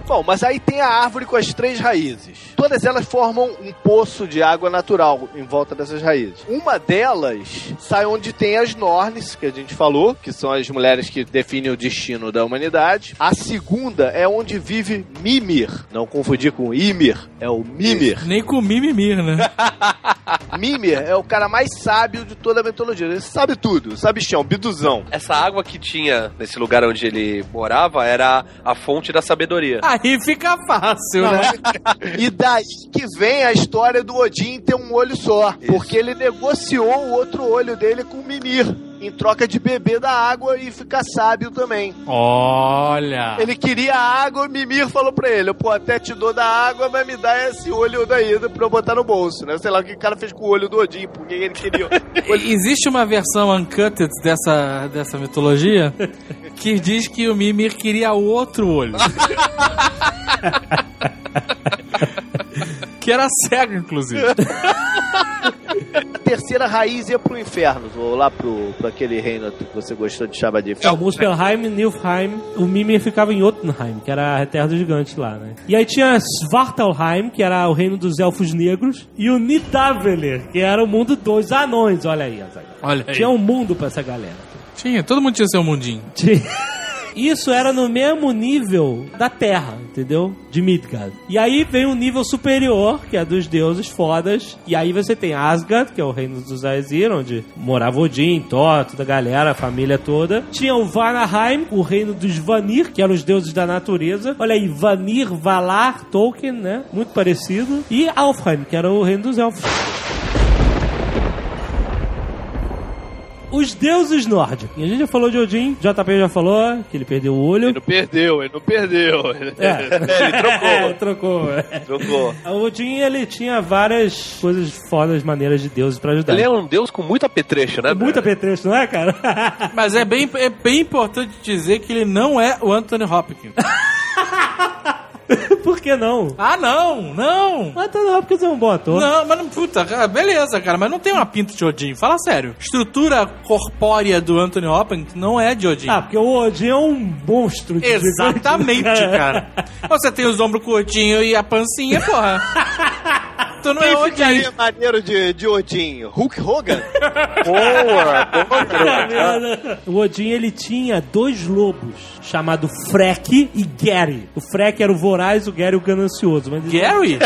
Bom, mas aí tem a árvore com as três raízes. Todas elas formam um poço de água natural em volta dessas raízes. Uma delas sai onde tem as Nornes, que a gente falou, que são as mulheres que definem o destino da humanidade. A segunda é onde vive Mimir. Não confundir com Ymir, é o Mimir. Nem com mimimir, né? Mimir é o cara mais sábio de toda a mitologia. Ele sabe tudo, sabe chão, biduzão. Essa água que tinha nesse lugar onde ele morava era a fonte da sabedoria. Aí fica fácil, Não, né? E daí que vem a história do Odin ter um olho só. Porque ele negociou o outro olho dele com o Mimir. Em troca de beber da água e ficar sábio também. Olha. Ele queria água, o Mimir falou pra ele: Pô, até te dou da água, mas me dá esse olho daí pra eu botar no bolso, né? Sei lá o que o cara fez com o olho do Odin, porque ele queria. Existe uma versão uncut dessa, dessa mitologia que diz que o Mimir queria outro olho. que era cego, inclusive. a terceira raiz ia pro inferno, ou lá pro, pro aquele reino que você gostou de chamar de É, o Muspelheim, Nilfheim, o Mimir ficava em Jotunheim, que era a terra dos gigantes lá, né? E aí tinha Svartalheim, que era o reino dos elfos negros, e o Nidavellir, que era o mundo dos anões, olha aí, Azaghal. Olha aí. Tinha um mundo pra essa galera. Tinha, todo mundo tinha seu mundinho. Tinha- Isso era no mesmo nível da Terra, entendeu? De Midgard. E aí vem um nível superior, que é dos deuses fodas. E aí você tem Asgard, que é o reino dos Aesir, onde morava Odin, Thor, toda a galera, a família toda. Tinha o Vanaheim, o reino dos Vanir, que eram os deuses da natureza. Olha aí, Vanir, Valar, Tolkien, né? Muito parecido. E Alfheim, que era o reino dos elfos. Os deuses nórdicos. E a gente já falou de Odin, JP já falou que ele perdeu o olho. Ele não perdeu, ele não perdeu. É. ele trocou. trocou. é. Trocou. O Odin, ele tinha várias coisas fodas, maneiras de deuses pra ajudar. Ele é um deus com muita petrecha, né? Muita petrecho, não é, cara? Mas é bem, é bem importante dizer que ele não é o Anthony Hopkins. Por que não? Ah, não, não. Ah, tá não, porque você é um bom ator. Não, mas não, puta, cara, beleza, cara, mas não tem uma pinta de Odin. Fala sério. Estrutura corpórea do Anthony Hopkins não é de Odin. Ah, porque o Odin é um monstro. de Exatamente, gigante. cara. Você tem os ombros curtinhos e a pancinha, porra. tu não é Quem Odin. ficaria maneiro de, de Odin? Hulk Hogan? Boa, boa. O Odin, ele tinha dois lobos, chamado Frek e Gary. O Frek era o voraz, o Gary o ganancioso. Mas Gary?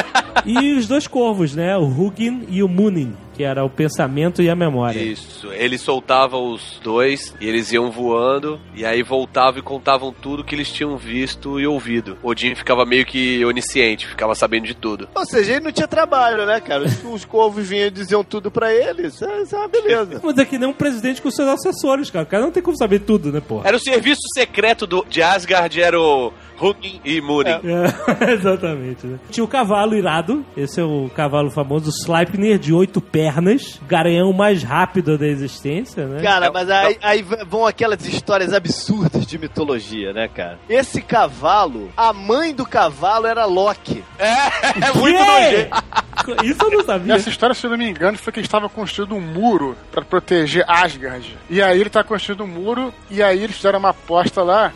E os dois corvos, né? O Hugin e o Munin, que era o pensamento e a memória. Isso. Ele soltava os dois e eles iam voando e aí voltavam e contavam tudo que eles tinham visto e ouvido. Odin ficava meio que onisciente, ficava sabendo de tudo. Ou seja, ele não tinha trabalho, né, cara? Os, os corvos vinham e diziam tudo pra ele. Isso é, isso é uma beleza. Mas é que nem um presidente com seus assessores, cara. O cara não tem como saber tudo, né, porra? Era o serviço secreto do, de Asgard, era o Hugin e Munin. É, exatamente, né? Tinha o cavalo irado. Esse é o cavalo famoso Sleipnir, de oito pernas. O garanhão mais rápido da existência, né? Cara, mas aí, aí vão aquelas histórias absurdas de mitologia, né, cara? Esse cavalo, a mãe do cavalo era Loki. É muito Quê? nojento. Isso eu não sabia. Nessa história, se eu não me engano, foi que ele estava construindo um muro pra proteger Asgard. E aí ele tá construindo um muro, e aí eles fizeram uma aposta lá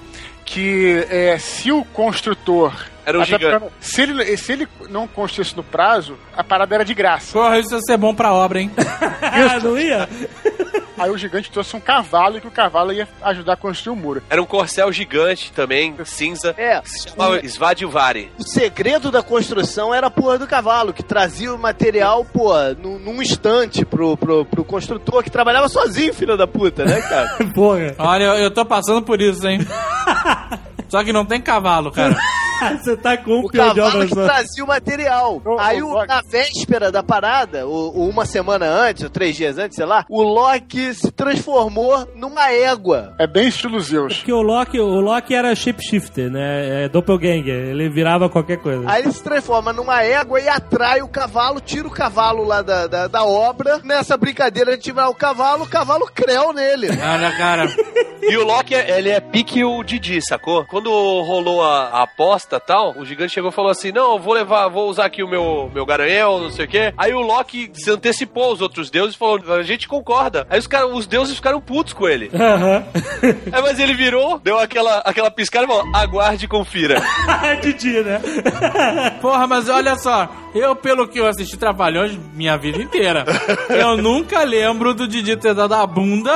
que é, se o construtor. Era um gigante. se, ele, se ele não construísse no prazo, a parada era de graça. Porra, isso ia ser bom pra obra, hein? Ah, não ia? Aí o gigante trouxe um cavalo e que o cavalo ia ajudar a construir o muro. Era um corcel gigante também, cinza, É, que se chamava Svadilvari. o segredo da construção era a porra do cavalo, que trazia o material, pô, num, num instante pro, pro, pro construtor, que trabalhava sozinho, filho da puta, né, cara? Porra. Olha, eu, eu tô passando por isso, hein? Só que não tem cavalo, cara. Você tá com um O cavalo obras que trazia o material. Ô, Aí, o- na véspera da parada, o- o uma semana antes, ou três dias antes, sei lá, o Loki se transformou numa égua. É bem estilo Zeus. Porque o Loki, o Loki era shapeshifter, né? É doppelganger. Ele virava qualquer coisa. Aí ele se transforma numa égua e atrai o cavalo, tira o cavalo lá da, da, da obra. Nessa brincadeira de tirar o cavalo, o cavalo creu nele. Olha, cara. E o Loki, ele é pique o Didi, sacou? Quando rolou a, a aposta e tal, o gigante chegou e falou assim: Não, eu vou levar, vou usar aqui o meu, meu garanhão, não sei o quê. Aí o Loki se antecipou aos outros deuses e falou: A gente concorda. Aí os, cara, os deuses ficaram putos com ele. Aham. Aí, mas ele virou, deu aquela, aquela piscada e falou: Aguarde e confira. Didi, né? Porra, mas olha só. Eu, pelo que eu assisti Trapalhões minha vida inteira, eu nunca lembro do Didi ter dado a bunda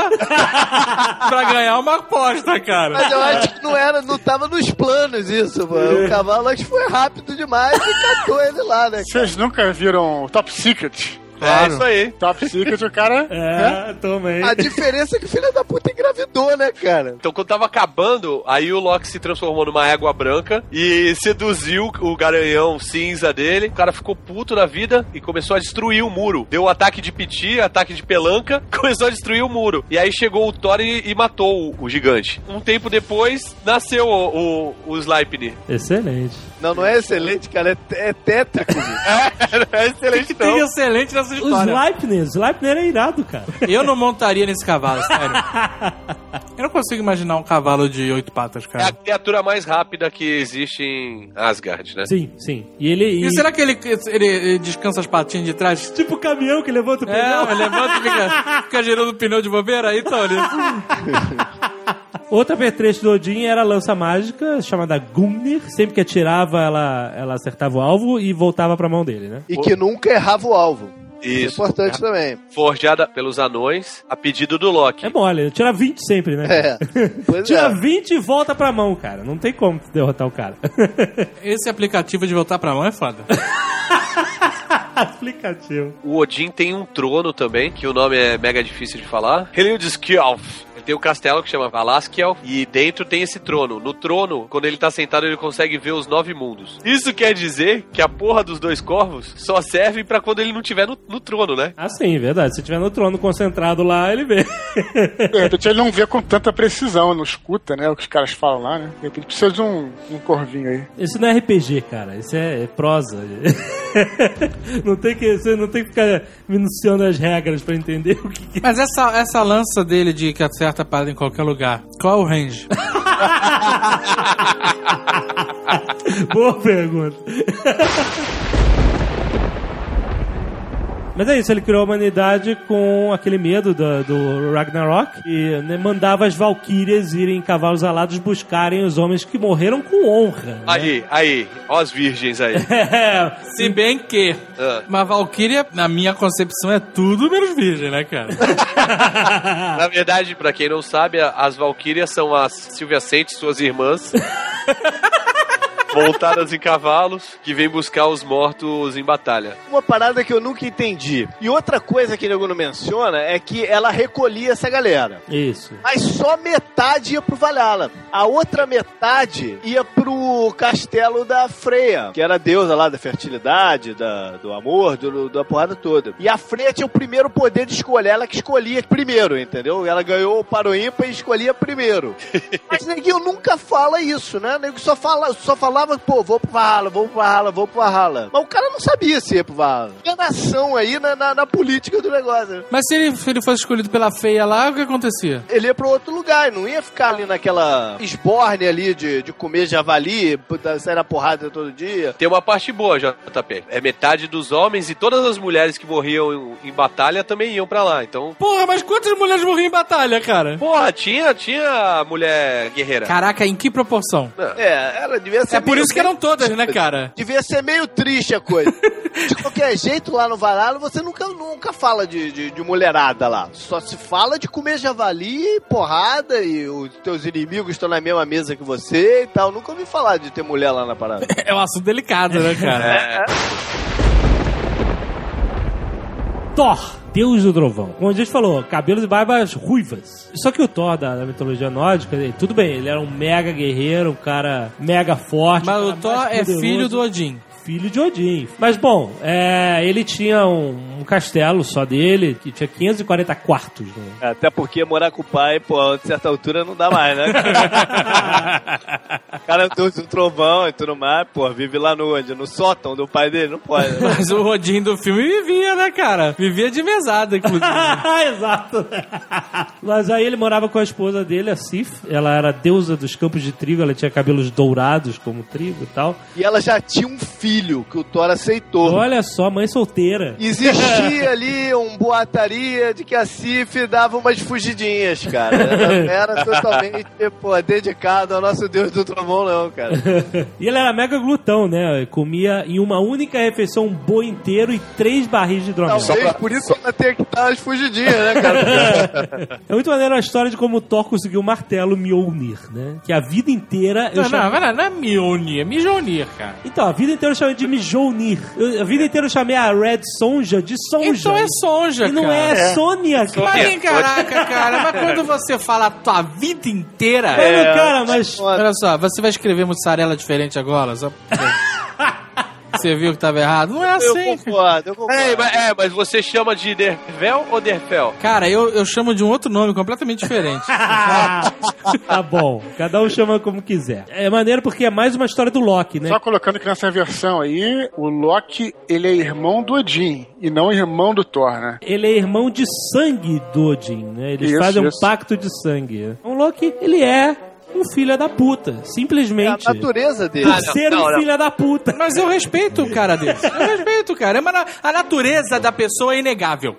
pra ganhar uma aposta, cara. Mas eu acho que não era, não tava nos planos isso, mano. O cavalo acho que foi rápido demais e catou ele lá, né? Vocês nunca viram Top Secret? É isso aí. Top Secret, o cara. né? É, toma aí. A diferença é que o filho da puta engravidou, né, cara? Então, quando tava acabando, aí o Loki se transformou numa égua branca e seduziu o garanhão cinza dele. O cara ficou puto da vida e começou a destruir o muro. Deu ataque de piti, ataque de pelanca, começou a destruir o muro. E aí chegou o Thor e, e matou o, o gigante. Um tempo depois, nasceu o, o, o Sleipnir. Excelente. Não, não é excelente, cara. É, é tétrico. bicho. É excelente, Tem então. excelente nessa O história. Sleipnir, Sleipnir é irado, cara. Eu não montaria nesse cavalo, sério. Eu não consigo imaginar um cavalo de oito patas, É a cara. criatura mais rápida que existe em Asgard, né? Sim, sim. E ele. E... E será que ele, ele, ele descansa as patinhas de trás? Tipo o caminhão que levanta o É, pneu. ele levanta e fica, fica girando o pneu de bobeira aí, Tony. Outra pertrecho do Odin era a lança mágica, chamada Gungnir. Sempre que atirava, ela, ela acertava o alvo e voltava pra mão dele, né? E que nunca errava o alvo. Isso. É importante também. Forjada pelos anões a pedido do Loki. É mole, tira 20 sempre, né? É. Pois Tira é. 20 e volta pra mão, cara. Não tem como derrotar o cara. Esse aplicativo de voltar pra mão é foda. Aplicativo. O Odin tem um trono também, que o nome é mega difícil de falar. Helildskjalf. Ele tem um castelo que chama Valaskiel e dentro tem esse trono. No trono, quando ele tá sentado, ele consegue ver os nove mundos. Isso quer dizer que a porra dos dois corvos só serve pra quando ele não tiver no, no trono, né? Ah, sim, verdade. Se tiver no trono concentrado lá, ele vê. De repente ele não vê com tanta precisão, não escuta, né? O que os caras falam lá, né? De repente precisa de um, um corvinho aí. Isso não é RPG, cara. Isso é, é prosa. não tem que, você não tem que ficar minuciando as regras pra entender o que. que- Mas essa, essa lança dele de que acerta a parada em qualquer lugar, qual é o range? Boa pergunta. Mas é isso, ele criou a humanidade com aquele medo do, do Ragnarok e né, mandava as valquírias irem em cavalos alados buscarem os homens que morreram com honra. né? Aí, aí, ó as virgens aí. É, Se bem que Ah. uma Valkyria, na minha concepção, é tudo menos virgem, né, cara? Na verdade, pra quem não sabe, as valquírias são as Silvia Sente, suas irmãs. Montadas em cavalos que vêm buscar os mortos em batalha. Uma parada que eu nunca entendi. E outra coisa que o nego não menciona é que ela recolhia essa galera. Isso. Mas só metade ia pro Valhalla. A outra metade ia pro castelo da Freya, que era a deusa lá da fertilidade, da, do amor, do, da porrada toda. E a Freya tinha o primeiro poder de escolher, ela que escolhia primeiro, entendeu? Ela ganhou o paro ímpar e escolhia primeiro. Mas neguinho nunca fala isso, né? Nego só, fala, só falava, pô, vou pro Valhalla, vou pro Valhalla, vou pro Valhalla. Mas o cara não sabia se ia pro Valhalla. Enganação aí na, na, na política do negócio. Mas se ele, se ele fosse escolhido pela feia lá, o que acontecia? ele ia pra outro lugar, não ia ficar ali naquela esborne ali de, de comer javali, sair na porrada todo dia. Tem uma parte boa, JP. É metade dos homens e todas as mulheres que morriam em, em batalha também iam pra lá. Então, Porra, mas quantas mulheres morriam em batalha, cara? porra, tinha, tinha mulher guerreira. Caraca, em que proporção? É, ela devia ser É por isso que eram todas, né, cara? Devia ser meio triste a coisa. De qualquer jeito, lá no Valhalla, você nunca, nunca fala de, de, de mulherada lá. Só se fala de comer javali, porrada, e os teus inimigos estão na mesma mesa que você e tal. Nunca ouvi falar de ter mulher lá na parada. É um assunto delicado, né, cara? Thor, Deus do Trovão. Como a gente falou, cabelos e barbas ruivas. Só que o Thor da, da mitologia nórdica, ele- tudo bem, ele era um mega guerreiro, um cara mega forte. Mas o Thor é filho do Odin. Filho de Odin. Mas bom, é, ele tinha um, um castelo só dele, que tinha 540 quartos. Né? Até porque morar com o pai, pô, a certa altura não dá mais, né? o cara é do, do trovão e tudo mais, pô, vive lá no onde? No sótão do pai dele? Não pode. né? Mas o Odin do filme vivia, né, cara? Vivia de mesada, inclusive. Exato. Mas aí ele morava com a esposa dele, a Sif. Ela era deusa dos campos de trigo, ela tinha cabelos dourados como trigo e tal. E ela já tinha um filho que o Thor aceitou. Olha só, mãe solteira. Existia ali um boataria de que a Cif dava umas fugidinhas, cara. Não era totalmente, pô, dedicado ao nosso Deus do Trovão, não, cara. E ele era mega glutão, né? Comia em uma única refeição um boi inteiro e três barris de hidromel. Talvez por isso ela tenha que dar umas fugidinhas, né, cara? É muito maneiro a história de como o Thor conseguiu o martelo Mjolnir, né? Que a vida inteira... eu Não, chamo- não, não, não é Mjolnir, é Mjolnir, cara. Então, a vida inteira eu chamei de Mjolnir. Eu- a vida inteira eu chamei a Red Sonja de Sonja. Então é Sonja, E não cara. é, Sônia, cara. Mas, hein, caraca, cara, mas quando você fala a tua vida inteira... Mas, cara, mas... Olha só, você vai escrever mussarela diferente agora? Só você viu que tava errado? Não é Eu assim. concordo, eu concordo. É, mas, é, mas você chama de Dervel ou Derfel? Cara, eu, eu chamo de um outro nome completamente diferente. tá bom. Cada um chama como quiser. É maneiro porque é mais uma história do Loki, né? Só colocando que nessa versão aí, o Loki, ele é irmão do Odin e não irmão do Thor, né? Ele é irmão de sangue do Odin, né? Eles Isso, fazem um isso. pacto de sangue. O Loki, ele é um filho da puta. É a Simplesmente. natureza dele. Por Ah, não, ser não, um não. filho da puta. Mas eu respeito o cara desse. Eu respeito, cara. É na- a natureza da pessoa é inegável.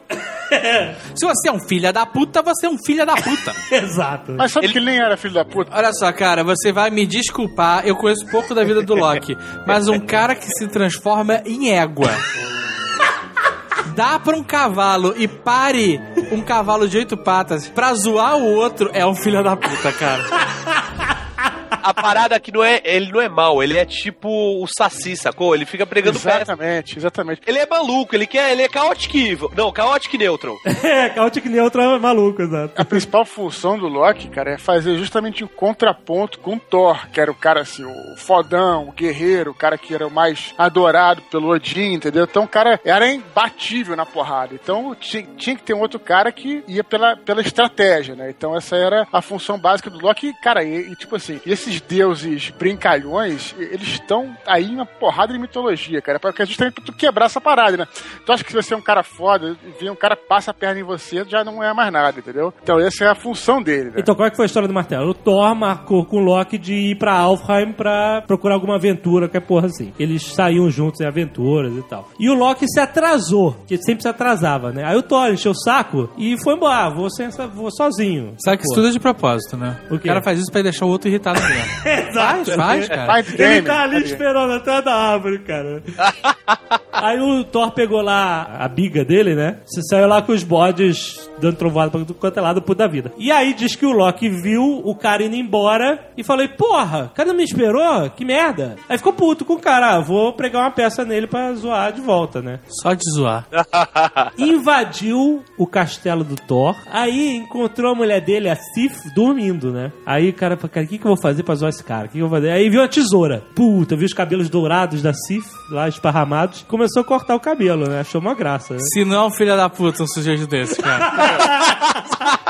Se você é um filho da puta, você é um filho da puta. Exato. Mas sabe que ele nem era filho da puta? Olha só, cara, você vai me desculpar, eu conheço pouco da vida do Loki, mas um cara que se transforma em égua. Dá pra um cavalo e pare um cavalo de oito patas pra zoar o outro é um filho da puta, cara. A parada que não é. Ele não é mal, ele é tipo o Saci, sacou? Ele fica pregando peça. Exatamente, exatamente. Ele é maluco, ele quer. Ele é chaotic evil. Não, chaotic neutral. É, Chaotic Neutral é maluco, exato. A principal função do Loki, cara, é fazer justamente o contraponto com o Thor, que era o cara assim, o fodão, o guerreiro, o cara que era o mais adorado pelo Odin, entendeu? Então o cara era imbatível na porrada. Então tinha, tinha que ter um outro cara que ia pela, pela estratégia, né? Então essa era a função básica do Loki. Cara, e, e, tipo assim, e esses deuses brincalhões, eles estão aí em uma porrada de mitologia, cara, porque é justamente pra tu quebrar essa parada, né? Tu acha que se você é um cara foda, vem um cara passa a perna em você, já não é mais nada, entendeu? Então essa é a função dele, né? Então, qual é que foi a história do martelo? O Thor marcou com o Loki de ir pra Alfheim pra procurar alguma aventura, que é porra assim. Eles saíam juntos em aventuras e tal. E o Loki se atrasou, que ele sempre se atrasava, né? Aí o Thor encheu o saco e foi embora. Ah, vou, sem vou sozinho. Sabe que isso tudo é de propósito, né? O O, cara faz isso pra deixar o outro irritado mesmo. Faz, faz, cara. Faz Ele game, tá ali faz game. esperando atrás da árvore, cara. Aí o Thor pegou lá a biga dele, né? Se saiu lá com os bodes dando trovada pra tudo quanto é lado da vida. E aí diz que o Loki viu o cara indo embora e falou: Porra, o cara não me esperou? Que merda. Aí ficou puto com o cara. Ah, vou pregar uma peça nele pra zoar de volta, né? Só de zoar. invadiu o castelo do Thor. Aí encontrou a mulher dele, a Sif, dormindo, né? Aí o cara falou, cara, o que, que eu vou fazer pra zoar esse cara? O que, que eu vou fazer? Aí viu a tesoura. Puta, viu os cabelos dourados da Sif, lá esparramados. Começou a cortar o cabelo, né? Achou uma graça, né? Se não é um filho da puta um sujeito desse, cara.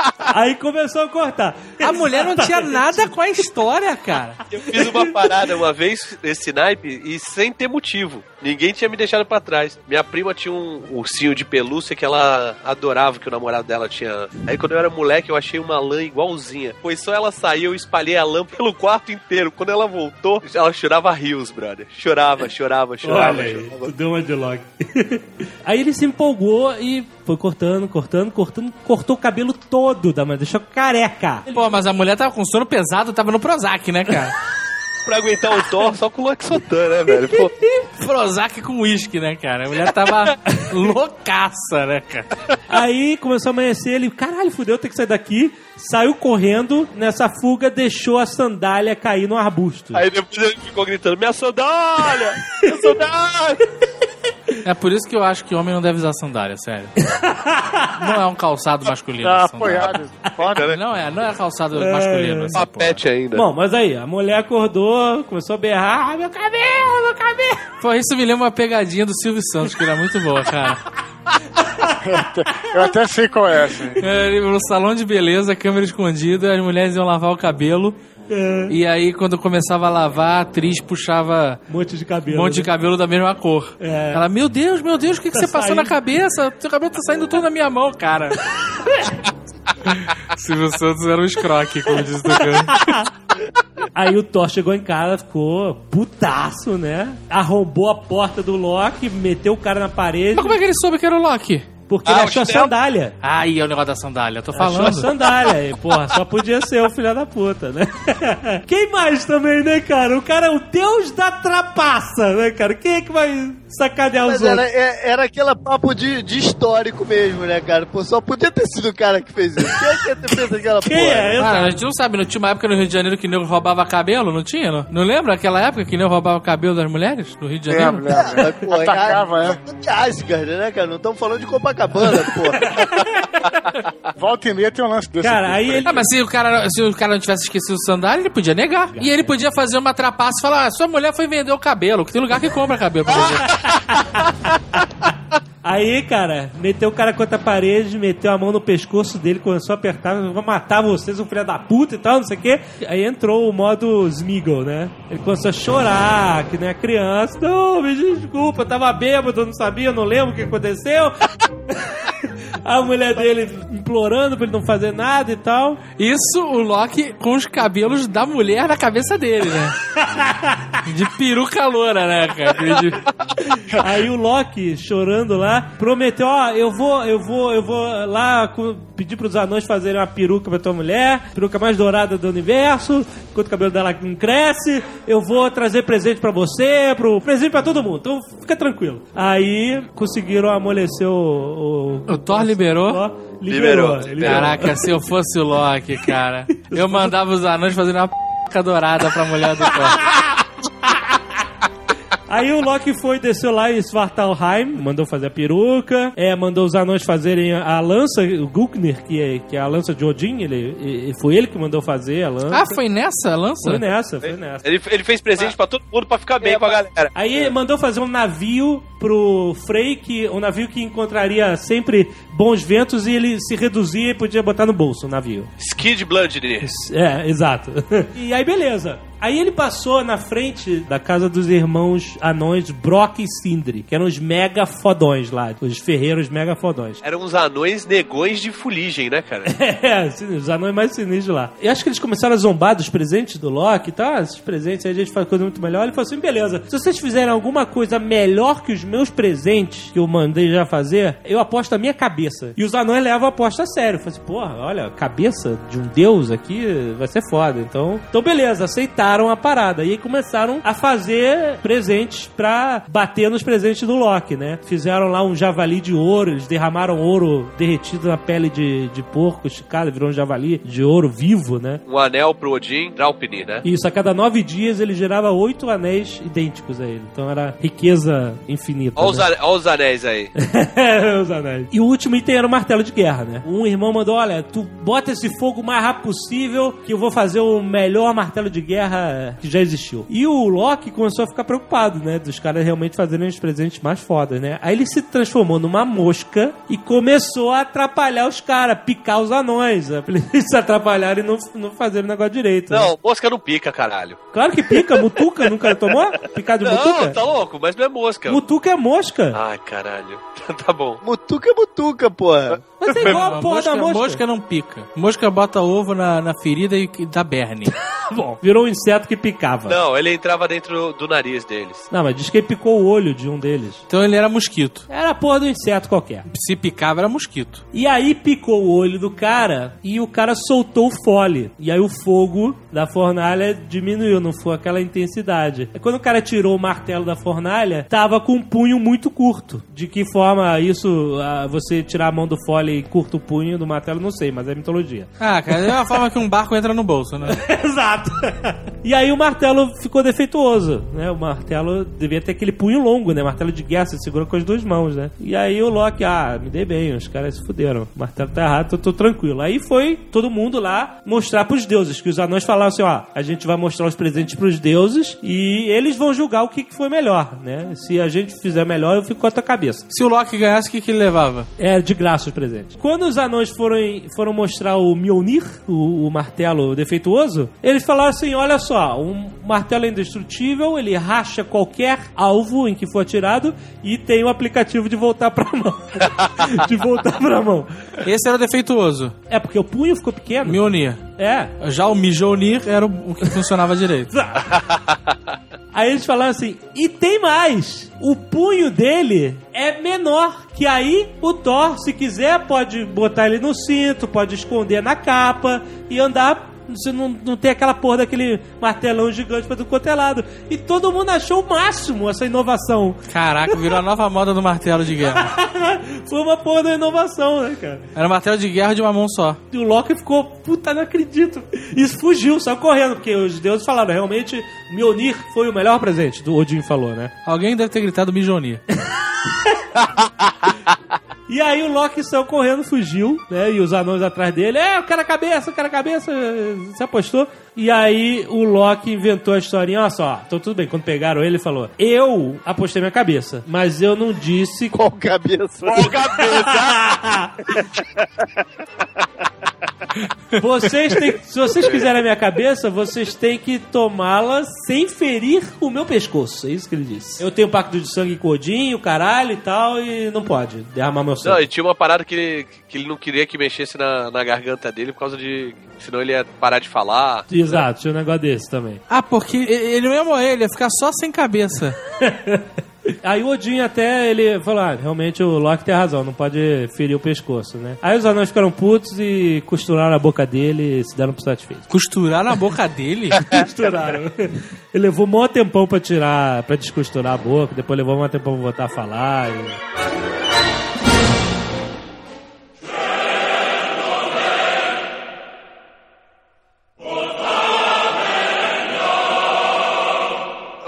Aí começou a cortar. A mulher não tinha nada com a história, cara. Eu fiz uma parada uma vez, esse naipe, e sem ter motivo. Ninguém tinha me deixado pra trás. Minha prima tinha um ursinho de pelúcia que ela adorava que o namorado dela tinha. Aí quando eu era moleque, eu achei uma lã igualzinha. Pois só ela saiu, eu espalhei a lã pelo quarto inteiro. Quando ela voltou, ela chorava rios, brother. Chorava, chorava, chorava. Olha aí, chorava. tu deu uma de log. aí ele se empolgou e foi cortando, cortando, cortando, cortou o cabelo todo da mãe, deixou careca. Pô, mas a mulher tava com sono pesado, tava no Prozac, né, cara? Pra aguentar o Thor só com o Lexotan, né, velho? Pô, Prozac com uísque, né, cara? A mulher tava loucaça, né, cara? Aí começou a amanhecer, ele, caralho, fudeu, tem que sair daqui. Saiu correndo, nessa fuga deixou a sandália cair no arbusto. Aí depois ele ficou gritando: Minha sandália! Minha sandália! É por isso que eu acho que homem não deve usar sandália, sério. Não é um calçado masculino. Tá apoiado. Foda, né? Não é, não é calçado masculino. essa Uma porra. pet ainda. Bom, mas aí, a mulher acordou, começou a berrar, ah, meu cabelo, meu cabelo. Pô, isso me lembra uma pegadinha do Silvio Santos, que era muito boa, cara. Eu até sei qual é essa. hein? É, No salão de beleza, câmera escondida, as mulheres iam lavar o cabelo. E aí, quando começava a lavar, a atriz puxava Um monte de um cabelo. monte de né? cabelo da mesma cor. É. Ela, meu Deus, meu Deus, o que, que Tá você passou saindo. na cabeça? Seu cabelo tá saindo todo na minha mão, cara. Silvio Santos era um escroque, como diz o. Aí o Thor chegou em casa, ficou putaço, né? Arrombou a porta do Loki, meteu o cara na parede, Mas como é que ele soube que era o Loki? Porque Ah, ele o achou a sandália. Aí é o negócio da sandália, eu tô Achou a falando. sandália. E, porra, só podia ser o filho da puta, né? Quem mais também, né, cara? O cara é o deus da trapaça, né, cara? Quem é que vai sacanear os Mas era, outros? é- era aquele papo de, de histórico mesmo, né, cara? Pô, só podia ter sido o cara que fez isso. Quem é que ia ter feito aquela Quem porra? é? Cara, a gente não sabe, não tinha uma época no Rio de Janeiro que nego roubava cabelo? Não tinha? Não, não lembra aquela época que nego roubava cabelo das mulheres no Rio de Janeiro? Lembro, lembro. Mas, pô, Atacava, é. né? de Asgard, né, cara? Não estamos falando de Copacabana, pô. Volta e meia tem um lance desse. Cara, aí ele. Ah, mas se o, cara, se o cara não tivesse esquecido o sandália, ele podia negar. E ele podia fazer uma trapaça e falar: ah, sua mulher foi vender o cabelo, que tem lugar que compra cabelo pra vender. Aí, cara, meteu o cara contra a parede, meteu a mão no pescoço dele, começou a apertar, vou matar vocês, um filho da puta e tal, não sei o quê. Aí entrou o modo Smeagol, né? Ele começou a chorar, que nem a criança. Não, me desculpa, eu tava bêbado, não sabia, não lembro o que aconteceu. a mulher dele implorando pra ele não fazer nada e tal. Isso, o Loki com os cabelos da mulher na cabeça dele, né? De peruca loura, né, cara? De- Aí o Loki, chorando lá, prometeu, ó, eu vou, eu vou, eu vou lá pedir pros anões fazerem uma peruca pra tua mulher, peruca mais dourada do universo, enquanto o cabelo dela não cresce, eu vou trazer presente pra você, pro presente pra todo mundo. Então fica tranquilo. Aí conseguiram amolecer o o, O Thor liberou? Thor liberou. Liberou. liberou. Caraca, se eu fosse o Loki, cara, eu mandava os anões fazerem uma p dourada pra mulher do Thor. Aí o Loki foi, desceu lá em Svartalheim, mandou fazer a peruca, é, mandou os anões fazerem a, a lança, o Gulknir, que é, que é a lança de Odin, ele, e- foi ele que mandou fazer a lança. Ah, foi nessa a lança? Foi nessa, foi nessa. Ele, ele fez presente pra todo mundo pra ficar bem com a galera. Aí ele mandou fazer um navio pro Frey, que, um navio que encontraria sempre bons ventos e ele se reduzia e podia botar no bolso o navio. Skid Bloodnir. É, exato. E aí, beleza. Aí ele passou na frente da casa dos irmãos anões Brock e Sindri, que eram os mega fodões lá, os ferreiros mega fodões. Eram uns anões negões de fuligem, né, cara? É, sin- os anões mais sinistros lá. E acho que eles começaram a zombar dos presentes do Loki e tal. "Ah, Esses presentes aí a gente faz coisa muito melhor. Ele falou assim: beleza, se vocês fizerem alguma coisa melhor que os meus presentes que eu mandei já fazer, eu aposto a minha cabeça. E os anões levam a aposta a sério. Eu falei assim: porra, olha, cabeça de um deus aqui vai ser foda. Então, então beleza, aceitaram a parada. E aí começaram a fazer presentes pra bater nos presentes do Loki, né? Fizeram lá um javali de ouro, eles derramaram ouro derretido na pele de, de porco esticado, virou um javali de ouro vivo, né? Um anel pro Odin, Draupnir, né? Isso, a cada nove dias ele gerava oito anéis idênticos a ele. Então era riqueza infinita. Olha os, né? olha os anéis aí. Os anéis. E o último item era o martelo de guerra, né? Um irmão mandou: olha, tu bota esse fogo o mais rápido possível, que eu vou fazer o melhor martelo de guerra que já existiu. E o Loki começou a ficar preocupado, né? Dos caras realmente fazerem os presentes mais fodas, né? Aí ele se transformou numa mosca e começou a atrapalhar os caras, picar os anões, né? pra eles se atrapalharem e não, não fazerem o negócio direito. né? Não, mosca não pica, caralho. Claro que pica, mutuca, nunca tomou? Picado de Não, mutuca? tá louco, mas não é mosca. Mutuca é mosca. Ai, caralho. tá bom. Mutuca é mutuca, porra. Mas é igual a porra da mosca. mosca não pica. Mosca bota ovo na, na ferida e e dá berne. Bom, virou um inseto que picava. Não, ele entrava dentro do nariz deles. Não, mas diz que ele picou o olho de um deles. Então ele era mosquito. Era a porra do inseto qualquer. Se picava, era mosquito. E aí picou o olho do cara e o cara soltou o fole. E aí o fogo da fornalha diminuiu, não foi aquela intensidade. E quando o cara tirou o martelo da fornalha, tava com um punho muito curto. De que forma isso, você tirar a mão do fole e curta o punho do martelo, não sei, mas é mitologia. Ah, cara, é uma forma que um barco entra no bolso, né? Exato. e aí o martelo ficou defeituoso, né? O martelo devia ter aquele punho longo, né? Martelo de guerra, você segura com as duas mãos, né? E aí o Loki, ah, me dei bem, os caras se fuderam. O martelo tá errado, tô, tô tranquilo. Aí foi todo mundo lá mostrar pros deuses, que os anões falaram assim, ó, a gente vai mostrar os presentes pros deuses e eles vão julgar o que, que foi melhor, né? Se a gente fizer melhor, eu fico com a tua cabeça. Se o Loki ganhasse, o que, que ele levava? É de graça os presentes. Quando os anões foram, foram mostrar o Mjolnir, o, o martelo defeituoso, eles falaram assim: olha só, um martelo é indestrutível, ele racha qualquer alvo em que for atirado e tem o aplicativo de voltar pra mão. de voltar pra mão. Esse era o defeituoso. É porque o punho ficou pequeno. Mjolnir. É. Já o Mijonir era o que funcionava direito. Aí eles falaram assim: e tem mais! O punho dele é menor. Que aí o Thor, se quiser, pode botar ele no cinto, pode esconder na capa e andar. Você não, não tem aquela porra daquele martelão gigante pra tudo quanto é lado. E todo mundo achou o máximo essa inovação. Caraca, virou a nova moda do martelo de guerra. Foi uma porra da inovação, né, cara? Era um martelo de guerra de uma mão só. E o Loki ficou, puta, não acredito. E fugiu, saiu correndo, porque os deuses falaram, realmente, Mjolnir foi o melhor presente, do Odin falou, né? Alguém deve ter gritado Mijonir. E aí o Loki saiu correndo, fugiu, né? E os anões atrás dele, é, o cara cabeça, o cara cabeça, se apostou. E aí o Loki inventou a historinha, olha só, então tudo bem, quando pegaram ele, ele falou, eu apostei minha cabeça, mas eu não disse... Qual cabeça? Ô, cabeça! Vocês têm, se vocês quiserem a minha cabeça, vocês têm que tomá-la sem ferir o meu pescoço. É isso que ele disse. Eu tenho pacto de sangue com Odin, o caralho e tal, e não pode derramar meu Não, sangue. e tinha uma parada que ele, que ele não queria que mexesse na, na garganta dele por causa de. Senão ele ia parar de falar. Exato, tinha um negócio desse também. Ah, porque ele não ia morrer, ele ia ficar só sem cabeça. Aí o Odin até ele falou: ah, realmente o Loki tem razão, não pode ferir o pescoço, né? Aí os anões ficaram putos e costuraram a boca dele e se deram por satisfeitos. Costurar na boca dele? Costuraram. Ele levou um maior tempão pra tirar, pra descosturar a boca, depois levou um maior tempão pra voltar a falar. E...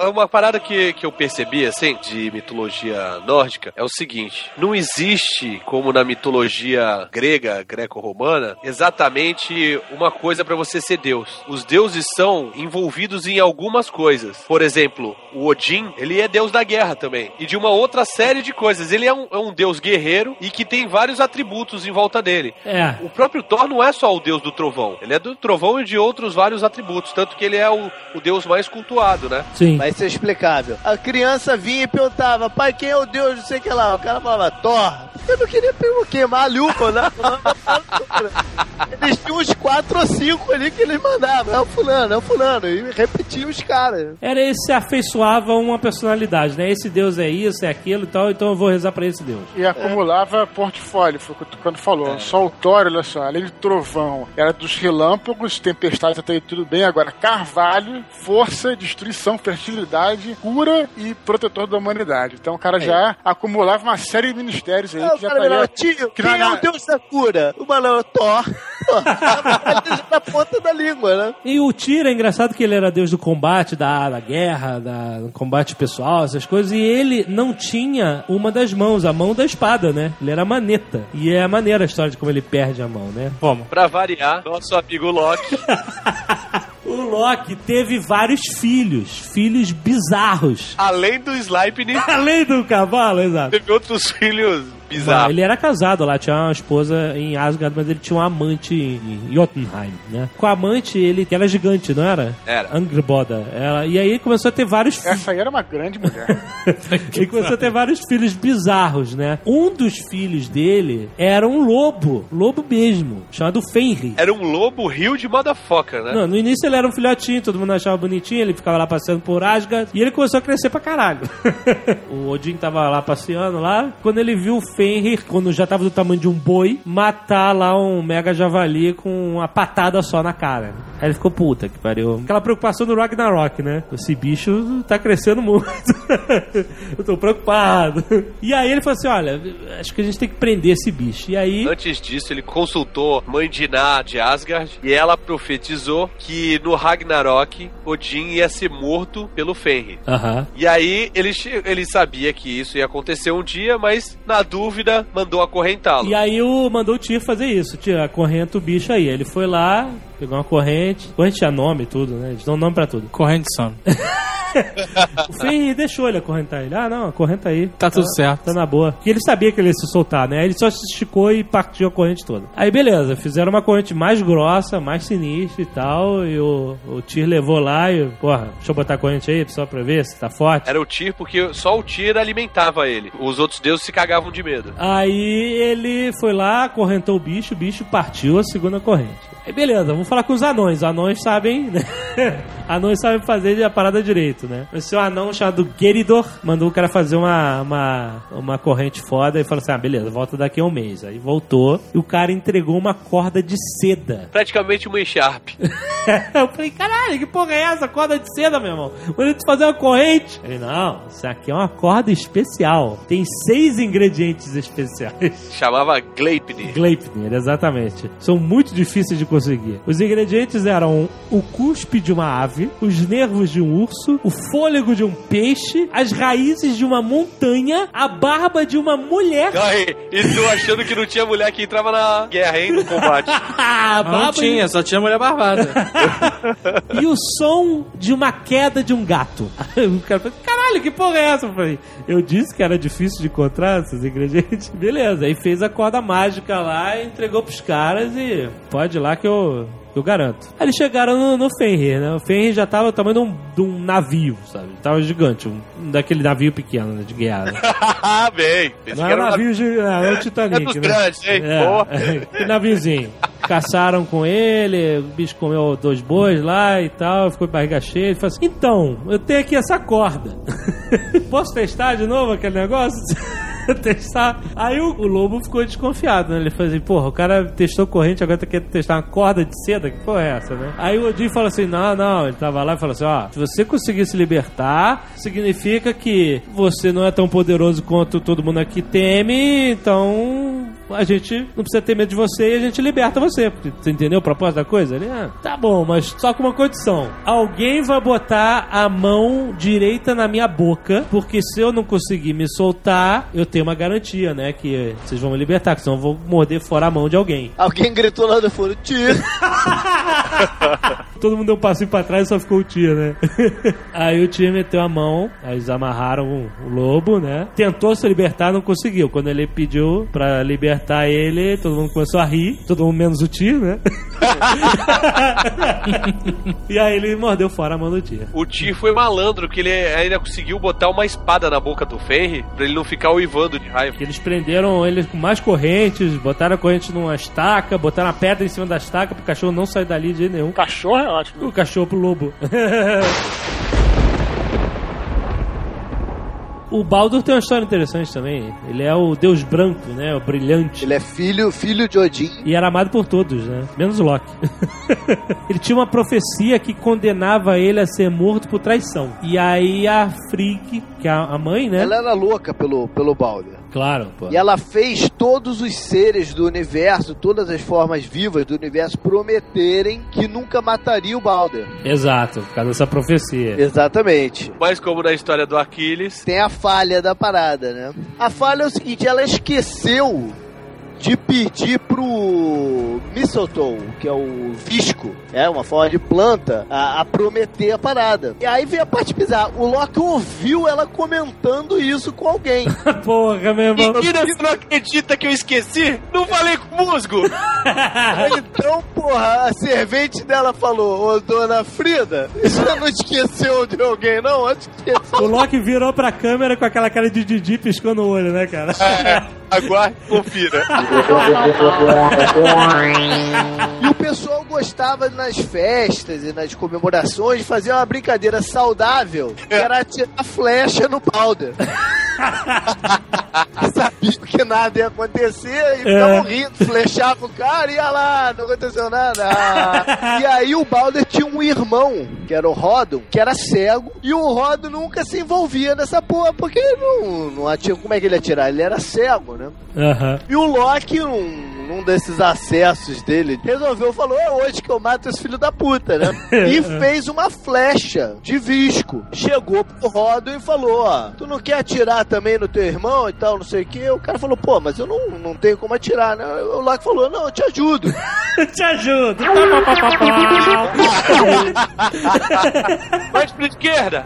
Uma parada que, que eu percebi, assim, de mitologia nórdica, é o seguinte: não existe, como na mitologia grega, greco-romana, exatamente uma coisa pra você ser Deus. Os deuses são envolvidos em algumas coisas. Por exemplo, o Odin, ele é deus da guerra também. E de uma outra série de coisas. Ele é um, é um deus guerreiro e que tem vários atributos em volta dele. É. O próprio Thor não é só o deus do trovão. Ele é do trovão e de outros vários atributos. Tanto que ele é o, o deus mais cultuado, né? Sim. Vai ser explicável. A criança vinha e perguntava, pai, quem é o Deus, não sei o que lá. O cara falava, Thor. Eu não queria perguntar, queimar a lupa, né? Eles tinham uns quatro ou cinco ali que eles mandavam. É o fulano, é o fulano. E repetiam os caras. Era esse se afeiçoava a uma personalidade, né? Esse deus é isso, é aquilo e tal, então eu vou rezar pra esse deus. E acumulava portfólio, foi o que o Tucano falou. Só o Thor, olha só, além de trovão, era dos relâmpagos, tempestades até aí tudo bem. Agora, carvalho, força, destruição, fertilidade, cura e protetor da humanidade. Então o cara já acumulava uma série de ministérios aí Aí que o já cara estaria... tio, que quem na- é o Deus da cura? O malandro, Thor. Na ponta da língua, né? E o Tyr é engraçado que ele era deus do combate, da, da guerra, da, do combate pessoal, essas coisas, e ele não tinha uma das mãos, a mão da espada, né? Ele era maneta. E é maneira a história de como ele perde a mão, né? Como? Pra variar, nosso amigo Loki. O Loki teve vários filhos, filhos bizarros. além do Sleipnir, Além do cavalo, exato. teve outros filhos bizarro. Ele era casado lá, tinha uma esposa em Asgard, mas ele tinha um amante em Jotunheim, né? Com a amante, ele que era gigante, não era? Era. Angrboda. Ela, e aí ele começou a ter vários filhos. Essa aí era uma grande mulher. Ele começou a ter vários filhos bizarros, né? Um dos filhos dele era um lobo, lobo mesmo, chamado Fenrir. Era um lobo rio de motherfucker, né? Não, no início ele era um filhotinho, todo mundo achava bonitinho, ele ficava lá passeando por Asgard e ele começou a crescer pra caralho. o Odin tava lá passeando lá, quando ele viu o Fenrir, quando já tava do tamanho de um boi, matar lá um mega javali com uma patada só na cara. Aí ele ficou puta que pariu. Aquela preocupação do Ragnarok, né? Esse bicho tá crescendo muito. Eu tô preocupado. E aí ele falou assim: olha, acho que a gente tem que prender esse bicho. E aí. Antes disso, ele consultou Mãe Diná de Asgard e ela profetizou que no Ragnarok Odin ia ser morto pelo Fenrir. Aham. E aí ele, ele sabia que isso ia acontecer um dia, mas na dúvida mandou acorrentá-lo. E aí o, mandou o Tyr fazer isso, Tyr, acorrenta o bicho aí. Ele foi lá, pegou uma corrente, corrente tinha nome e tudo, né? Eles dão nome pra tudo. Corrente sono. O Fenrir deixou ele acorrentar ele. Ah, não, acorrenta aí. Tá tudo certo. Tá na boa. Porque ele sabia que ele ia se soltar, né? Ele só se esticou e partiu a corrente toda. Aí beleza, fizeram uma corrente mais grossa, mais sinistra e tal. E o, o Tyr levou lá e, porra, deixa eu botar a corrente aí só pra ver se tá forte. Era o Tyr porque só o Tyr alimentava ele. Os outros deuses se cagavam de medo. Aí ele foi lá, acorrentou o bicho, o bicho partiu a segunda corrente. Aí beleza, vamos falar com os anões. Os anões sabem, né? anões sabem fazer a parada direito, né? É um anão chamado Geridor mandou o cara fazer uma, uma, uma corrente foda e falou assim: ah, beleza, volta daqui a um mês. Aí voltou e o cara entregou uma corda de seda. Praticamente uma Sharp. Eu falei, caralho, que porra é essa? Corda de seda, meu irmão. Manda tu fazer uma corrente. Ele, não, isso aqui é uma corda especial. Tem seis ingredientes especiais. Chamava Gleipnir. Gleipnir, exatamente. São muito difíceis de conseguir. Os ingredientes eram o cuspe de uma ave, os nervos de um urso, o fôlego de um peixe, as raízes de uma montanha, a barba de uma mulher. Ai, e tu achando que não tinha mulher que entrava na guerra, hein, no combate. a Não tinha, só tinha mulher barbada. e o som de uma queda de um gato. Aí o cara falou, caralho, que porra é essa? Eu falei, eu disse que era difícil de encontrar esses ingredientes. Beleza, aí fez a corda mágica lá e entregou pros caras e pode ir lá que eu... Eu garanto. Aí eles chegaram no, no Fenrir, né? O Fenrir já tava do tamanho de um, de um navio, sabe? Tava gigante, um, daquele navio pequeno, né? De guerra. Ah, bem. Não que era era um navio, de, é o Titanic, É dos né? grandes, hein? É, Boa. que naviozinho. Caçaram com ele, o bicho comeu dois bois lá e tal, ficou de barriga cheia. Ele falou assim: Então, eu tenho aqui essa corda. Posso testar de novo aquele negócio? testar. Aí o, o lobo ficou desconfiado, né? Ele falou assim: Porra, o cara testou corrente, agora tá querendo testar uma corda de seda? Que porra é essa, né? Aí o Odin falou assim: Não, não. Ele tava lá e falou assim: Ó, se você conseguir se libertar, significa que você não é tão poderoso quanto todo mundo aqui teme, então a gente não precisa ter medo de você e a gente liberta você. Porque, Você entendeu o propósito da coisa? Ele, ah, tá bom, mas só com uma condição. Alguém vai botar a mão direita na minha boca, porque se eu não conseguir me soltar, eu tenho uma garantia, né? Que vocês vão me libertar, que senão eu vou morder fora a mão de alguém. Alguém gritou lá do fundo, tiro. Todo mundo deu um passinho pra trás e só ficou o tia, né? aí o tia meteu a mão, aí eles amarraram o, o lobo, né? Tentou se libertar, não conseguiu. Quando ele pediu pra libertar ele, todo mundo começou a rir, todo mundo menos o tio, né? e aí ele mordeu fora a mão do tia. O Tyr foi malandro, que ele ainda conseguiu botar uma espada na boca do Fenrir pra ele não ficar uivando de raiva. Eles prenderam ele com mais correntes, botaram a corrente numa estaca, botaram a pedra em cima da estaca pro cachorro não sair dali de jeito nenhum. Cachorro é ótimo. O cachorro pro lobo. O Baldur tem uma história interessante também. Ele é o deus branco, né? O brilhante. Ele é filho, filho de Odin. E era amado por todos, né? Menos o Loki. ele tinha uma profecia que condenava ele a ser morto por traição. E aí a Frigg, que é a mãe, né? Ela era louca pelo, pelo Balder. Claro, pô. E ela fez todos os seres do universo, todas as formas vivas do universo prometerem que nunca mataria o Balder. Exato, por causa dessa profecia. Exatamente. Mas como na história do Aquiles, Tem a falha da parada, né? A falha é o seguinte, ela esqueceu de pedir pro Mistletoe, que é o visco, é uma forma de planta, a, a prometer a parada. E aí vem a parte bizarra. O Loki ouviu ela comentando isso com alguém. Porra, meu irmão. Mentira, você não acredita que eu esqueci? Não falei com o musgo! então, porra, a servente dela falou: Ô dona Frida, você não esqueceu de alguém, não? Antes O esqueceu. Loki virou pra câmera com aquela cara de Didi piscando o olho, né, cara? É, aguarde confira. O pessoal gostava nas festas e nas comemorações de fazer uma brincadeira saudável, que era atirar flecha no powder. Sabia que nada ia acontecer e ficavam rindo, flechava o cara e ia lá, não aconteceu nada. Ah. E aí o Balder tinha um irmão, que era o Rodon, que era cego, e o Rodon nunca se envolvia nessa porra, porque ele não, não atira, como é que ele ia atirar? Ele era cego, né? Aham. E o Loki, num, num desses acessos dele, resolveu, falou, é hoje que eu mato esse filho da puta, né? e fez uma flecha de visco. Chegou pro Rodon e falou, ó, tu não quer atirar também no teu irmão e tal, não sei o quê? O cara falou, pô, mas eu não, não tenho como atirar, né? O Loki falou, não, eu te ajudo. Te ajudo. Mais pra esquerda!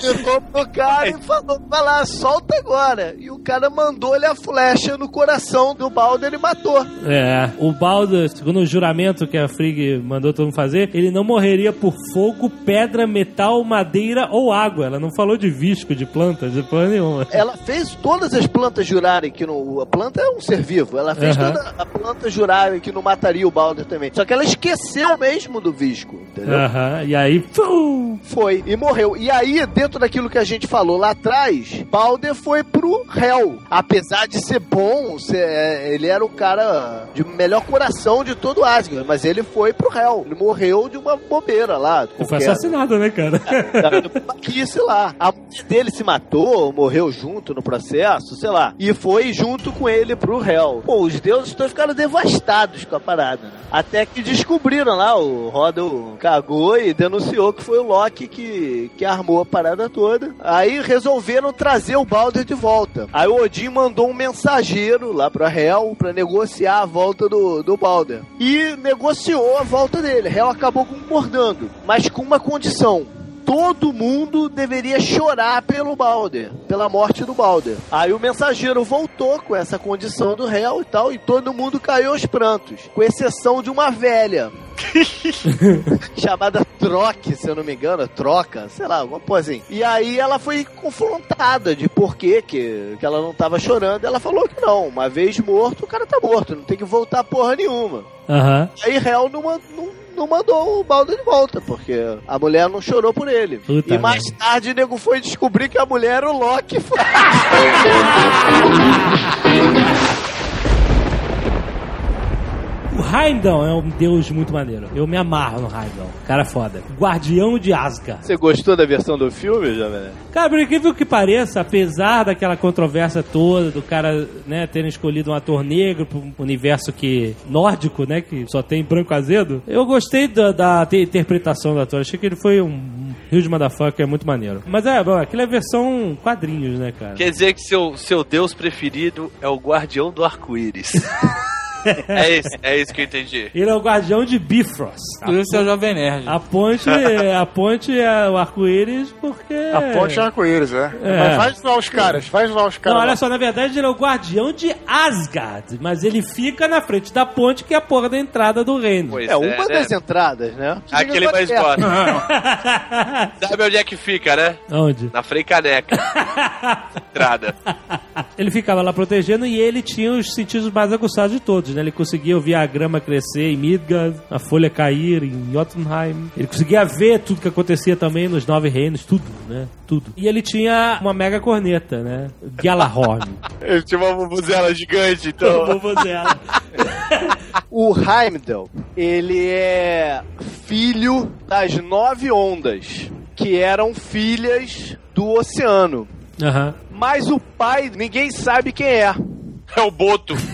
Chegou pro cara e falou, vai lá, solta agora. E o cara mandou-lhe a flecha no coração do Balder e matou. É, o Baldur, segundo o juramento que a Frigg mandou todo mundo fazer, ele não morreria por fogo, pedra, metal, madeira ou água. Ela não falou de visco, de plantas, de planta nenhuma. Ela fez todas as plantas jurarem que no. A planta é um ser vivo. Ela fez Aham. toda a planta jurarem que não mataria o Balder também. Só que ela esqueceu mesmo do visco, entendeu? Aham, e aí. fum, Foi e morreu. E aí, dentro daquilo que a gente falou lá atrás, Balder foi pro Hell. Apesar de ser bom, ser- ele era o cara de melhor coração de todo Asgard, mas ele foi pro Hell. Ele morreu de uma bobeira lá. Foi qualquer. assassinado, né, cara? Babaquice lá. A mulher dele se matou, morreu junto no processo, sei lá. E foi junto com ele pro réu. Pô, os deuses todos ficaram devastados com a parada, né? Até que descobriram lá, o Rodel cagou e denunciou que foi o Loki que, que armou a parada toda. Aí resolveram trazer o Balder de volta. Aí o Odin mandou um mensageiro lá pra Hel pra negociar a volta do, do Balder. E negociou a volta dele. Hel acabou concordando, mas com uma condição todo mundo deveria chorar pelo Balder, pela morte do Balder. Aí o mensageiro voltou com essa condição do réu e tal, e todo mundo caiu aos prantos, com exceção de uma velha. chamada Troque, se eu não me engano, Troca, sei lá, alguma coisa assim. E aí ela foi confrontada de por que, que ela não tava chorando. Ela falou que não, uma vez morto, o cara tá morto, não tem que voltar porra nenhuma. Aham. Aí Hel não, não, não mandou o Balder de volta, porque a mulher não chorou por ele. Puta e mais merda. tarde o nego foi descobrir que a mulher era o Loki. Heimdall é um deus muito maneiro. Eu me amarro no Heimdall. Cara foda. Guardião de Asgard. Você gostou da versão do filme, Jovem? Cara, por incrível que pareça, apesar daquela controvérsia toda, do cara, né, terem escolhido um ator negro para um universo que nórdico, né, que só tem branco azedo, eu gostei da, da te- interpretação do ator. Achei que ele foi um Rio de Motherfucker muito maneiro. Mas é, bom, aquilo é versão quadrinhos, né, cara? Quer dizer que seu, seu deus preferido é o guardião do arco-íris. é, isso, é isso que eu entendi. Ele é o guardião de Bifrost. Por isso é o Jovem Nerd. A ponte, a ponte é o arco-íris porque... A ponte é arco-íris, é. É. Mas faz zoar os caras, faz zoar os Não, caras. olha só, na verdade ele é o guardião de Asgard, mas ele fica na frente da ponte que é a porra da entrada do reino. Pois É uma né? das entradas, né? Aquele mais gosta. Sabe onde é que fica, né? Onde? Na Frei Caneca. Entrada. Ele ficava lá protegendo e ele tinha os sentidos mais aguçados de todos, né? Ele conseguia ouvir a grama crescer em Midgard, a folha cair em Jotunheim. Ele conseguia ver tudo que acontecia também nos Nove Reinos, tudo, né? Tudo. E ele tinha uma mega corneta, né? Galahorn. Ele tinha uma bubuzela gigante, então. Vuvuzela. O Heimdall, ele é filho das nove ondas, que eram filhas do oceano. Aham. Mas o pai, ninguém sabe quem é. É o Boto.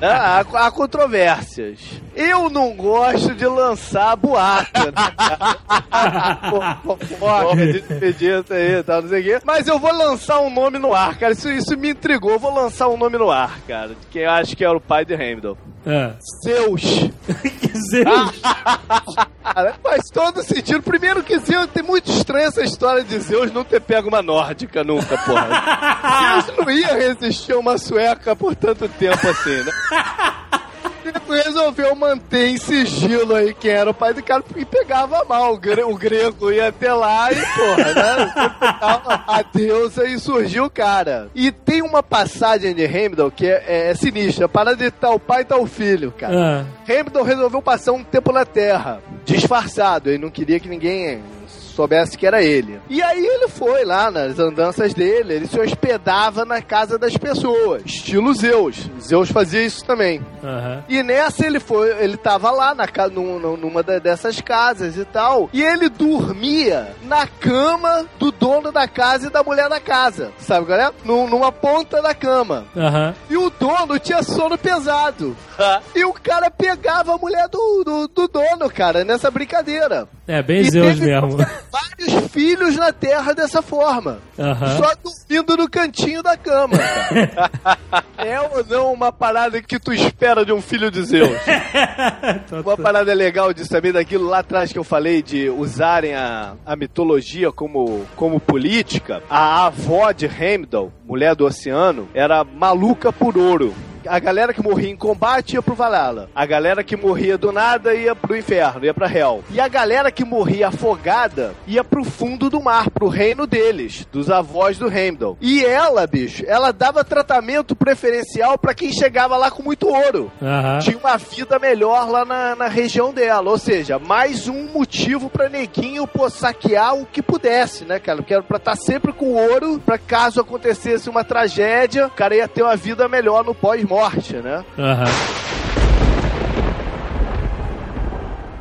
Ah, há, há controvérsias. Eu não gosto de lançar boato, né? Fofoca, despedida aí tal, não sei o quê. Mas eu vou lançar um nome no ar, cara. Isso, isso me intrigou. Eu vou lançar um nome no ar, cara. Que eu acho que era o pai de Hamilton. É. Zeus. Que Zeus. Faz todo sentido. Primeiro que Zeus, tem muito estranha essa história de Zeus não ter pego uma nórdica nunca, porra. Zeus não ia resistir a uma sueca por tanto tempo assim, né? Ele resolveu manter em sigilo aí quem era o pai do cara e pegava mal. O, gre- o grego ia até lá e, porra, né? A deusa e surgiu o cara. E tem uma passagem de Hamilton que é, é sinistra. Para de tal pai e tal filho, cara. Ah, Hamilton resolveu passar um tempo na Terra, disfarçado, ele não queria que ninguém soubesse que era ele. E aí ele foi lá nas andanças dele, ele se hospedava na casa das pessoas, estilo Zeus. Zeus fazia isso também. aham. E nessa ele foi, ele tava lá na, numa da- dessas casas e tal, e ele dormia na cama do dono da casa e da mulher da casa, sabe qual é? Num- numa ponta da cama. Aham. E o dono tinha sono pesado. E o cara pegava a mulher do, do, do dono, cara, nessa brincadeira. É, bem Zeus mesmo. Vários filhos na Terra dessa forma. Só dormindo no cantinho da cama. é ou não uma parada que tu espera de um filho de Zeus? Uma parada legal disso também, daquilo lá atrás que eu falei de usarem a, a mitologia como, como política. A avó de Heimdall, mulher do oceano, era maluca por ouro. A galera que morria em combate ia pro Valhalla. A galera que morria do nada ia pro inferno, ia pra Hell. E a galera que morria afogada ia pro fundo do mar, pro reino deles, dos avós do Heimdall. E ela, bicho, ela dava tratamento preferencial pra quem chegava lá com muito ouro Aham. tinha uma vida melhor lá na, na região dela. Ou seja, mais um motivo pra neguinho pô, saquear o que pudesse, né, cara? Porque era pra estar sempre com ouro, pra caso acontecesse uma tragédia, o cara ia ter uma vida melhor no pós-morte, né? Aham.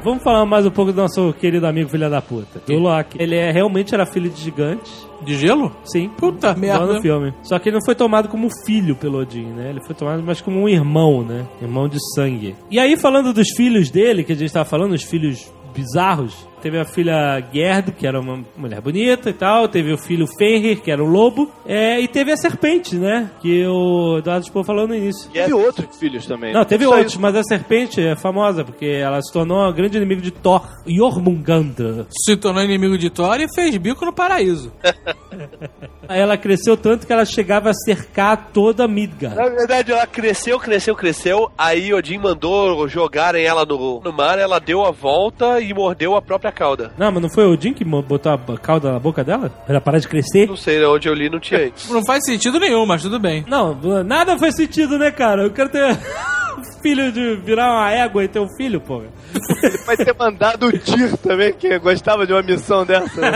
Vamos falar mais um pouco do nosso querido amigo filha da puta. Do Loki. Ele é, realmente era filho de gigantes. De gelo? Sim. Puta merda. no filme. Só que ele não foi tomado como filho pelo Odin, né? Ele foi tomado mais como um irmão, né? Irmão de sangue. E aí, falando dos filhos dele, que a gente tava falando, os filhos bizarros, teve a filha Gerd, que era uma mulher bonita e tal, teve o filho Fenrir, que era um lobo, é, e teve a serpente, né? Que o Eduardo Spohr falou no início. Teve outros filhos também. Não, teve Só outros, isso. mas a serpente é famosa, porque ela se tornou um grande inimigo de Thor, Jormungandr. Se tornou inimigo de Thor e fez bico no paraíso. Aí ela cresceu tanto que ela chegava a cercar toda Midgard. Na verdade, ela cresceu, cresceu, cresceu. Aí Odin mandou jogarem ela no, no mar, ela deu a volta e mordeu a própria cauda. Não, mas não foi o Odin que botou a cauda na boca dela? Pra ela parar de crescer? Não sei, onde eu li não tinha isso. Não faz sentido nenhum, mas tudo bem. Não, nada faz sentido, né, cara? Eu quero ter filho de virar uma égua e ter um filho, porra. Ele vai ter mandado o Tyr também, que gostava de uma missão dessa. né?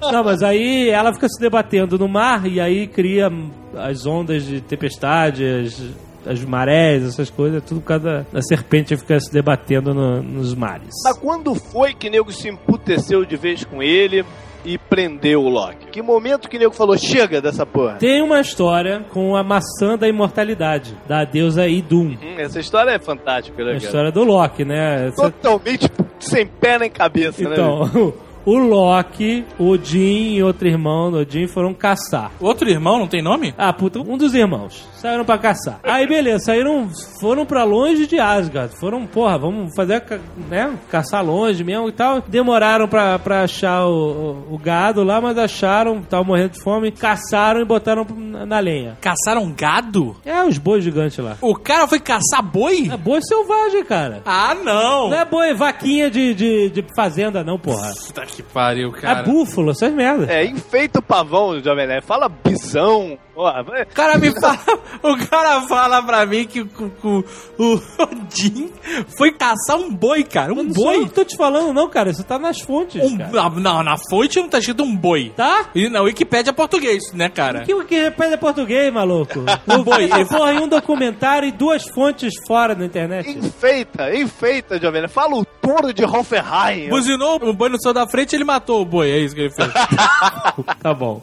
Não, mas aí ela fica se debatendo no mar e aí cria as ondas de tempestade, as, as marés, essas coisas, tudo por causa da, serpente que fica se debatendo no- nos mares. Mas quando foi que nego se emputeceu de vez com ele e prendeu o Loki? Que momento que nego falou, chega dessa porra? Tem uma história com a maçã da imortalidade, da deusa Idun. Hum, essa história é fantástica, né, A história do Loki, né? Totalmente sem pé nem cabeça, né? Então, o Loki, Odin e outro irmão do Odin foram caçar. Outro irmão não tem nome? Ah, puta, um dos irmãos. Saíram pra caçar. Aí, beleza, saíram, foram pra longe de Asgard. Foram, porra, vamos fazer, né, caçar longe mesmo e tal. Demoraram pra, pra achar o, o- o gado lá, mas acharam, estavam morrendo de fome, caçaram e botaram na, na lenha. Caçaram gado? É, os bois gigantes lá. O cara foi caçar boi? É boi selvagem, cara. Ah, não! Não é boi, vaquinha de, de, de fazenda, não, porra. Que pariu, É cara. búfalo, essas merda. É, enfeita o pavão, Jovem Nerd. Fala bisão. Porra, vai- O cara me fala, o cara fala pra mim que o, o, o Odin foi caçar um boi, cara. Um Eu não boi. que tô te falando, não, cara. Isso tá nas fontes, Um, cara. não, não, na fonte não tá escrito um boi. Tá? E na Wikipédia é português, né, cara? Que, que repete é português, maluco? Um boi. Foi em um documentário e duas fontes fora na internet. enfeita, enfeita, Jovem. Fala o touro de Hoffenheim. Buzinou o boi no céu da frente ele matou o boi. É isso que ele fez. Tá bom.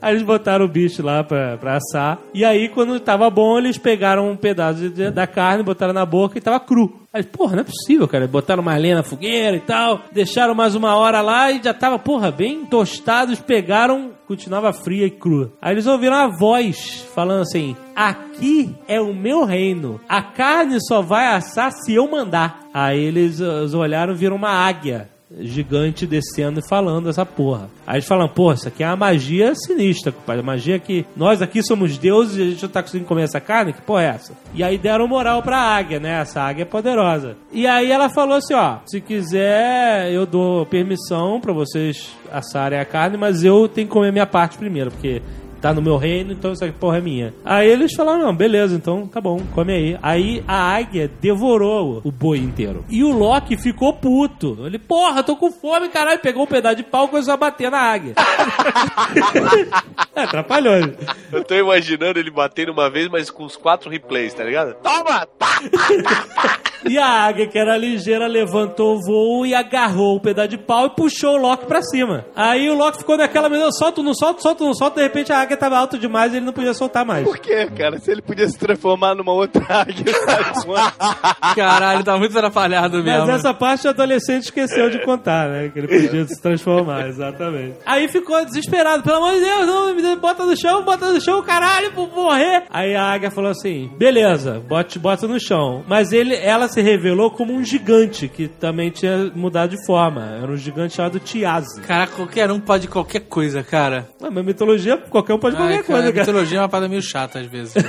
Aí eles botaram o bicho lá pra, pra assar. E aí, quando tava bom, eles pegaram um pedaço de- da carne, botaram na boca e tava cru. Aí, porra, não é possível, cara. Botaram mais lenha na fogueira e tal. Deixaram mais uma hora lá e já tava, porra, bem tostados. Pegaram, continuava fria e crua. Aí eles ouviram a voz falando assim: Aqui é o meu reino. A carne só vai assar se eu mandar. Aí eles, olharam viram uma águia gigante descendo e falando essa porra. Aí eles falam, porra, isso aqui é uma magia sinistra, compadre. Magia que nós aqui somos deuses e a gente não tá conseguindo comer essa carne? Que porra é essa? E aí deram moral pra águia, né? Essa águia é poderosa. E aí ela falou assim, ó, se quiser eu dou permissão pra vocês assarem a carne, mas eu tenho que comer minha parte primeiro, porque tá no meu reino, então essa porra é minha. Aí eles falaram, não, beleza, então tá bom, come aí. Aí a águia devorou o boi inteiro. E o Loki ficou puto. Ele, porra, tô com fome, caralho. Pegou um pedaço de pau e começou a bater na águia. é, atrapalhou. ele. Eu tô imaginando ele batendo uma vez, mas com os quatro replays, tá ligado? Toma! Pá! E a águia, que era ligeira, levantou o voo e agarrou o pedaço de pau e puxou o Loki pra cima. Aí o Loki ficou naquela, meu Deus, solta, não solta, solta, não solta. De repente a águia tava alta demais e ele não podia soltar mais. Por quê, cara? Se ele podia se transformar numa outra águia? Caralho, tá muito atrapalhado mesmo. Mas essa parte o adolescente esqueceu de contar, né? Que ele podia se transformar, exatamente. Aí ficou desesperado, pelo amor de Deus, não, me bota no chão, bota no chão, caralho, vou morrer. Aí a águia falou assim: beleza, bote, bota no chão. Mas ele, ela se revelou como um gigante que também tinha mudado de forma. Era um gigante chamado Tiazi. Cara, qualquer um pode qualquer coisa, cara. Ah, mas mitologia, qualquer um pode qualquer Ai, cara, coisa, cara. mitologia é uma parada meio chata às vezes.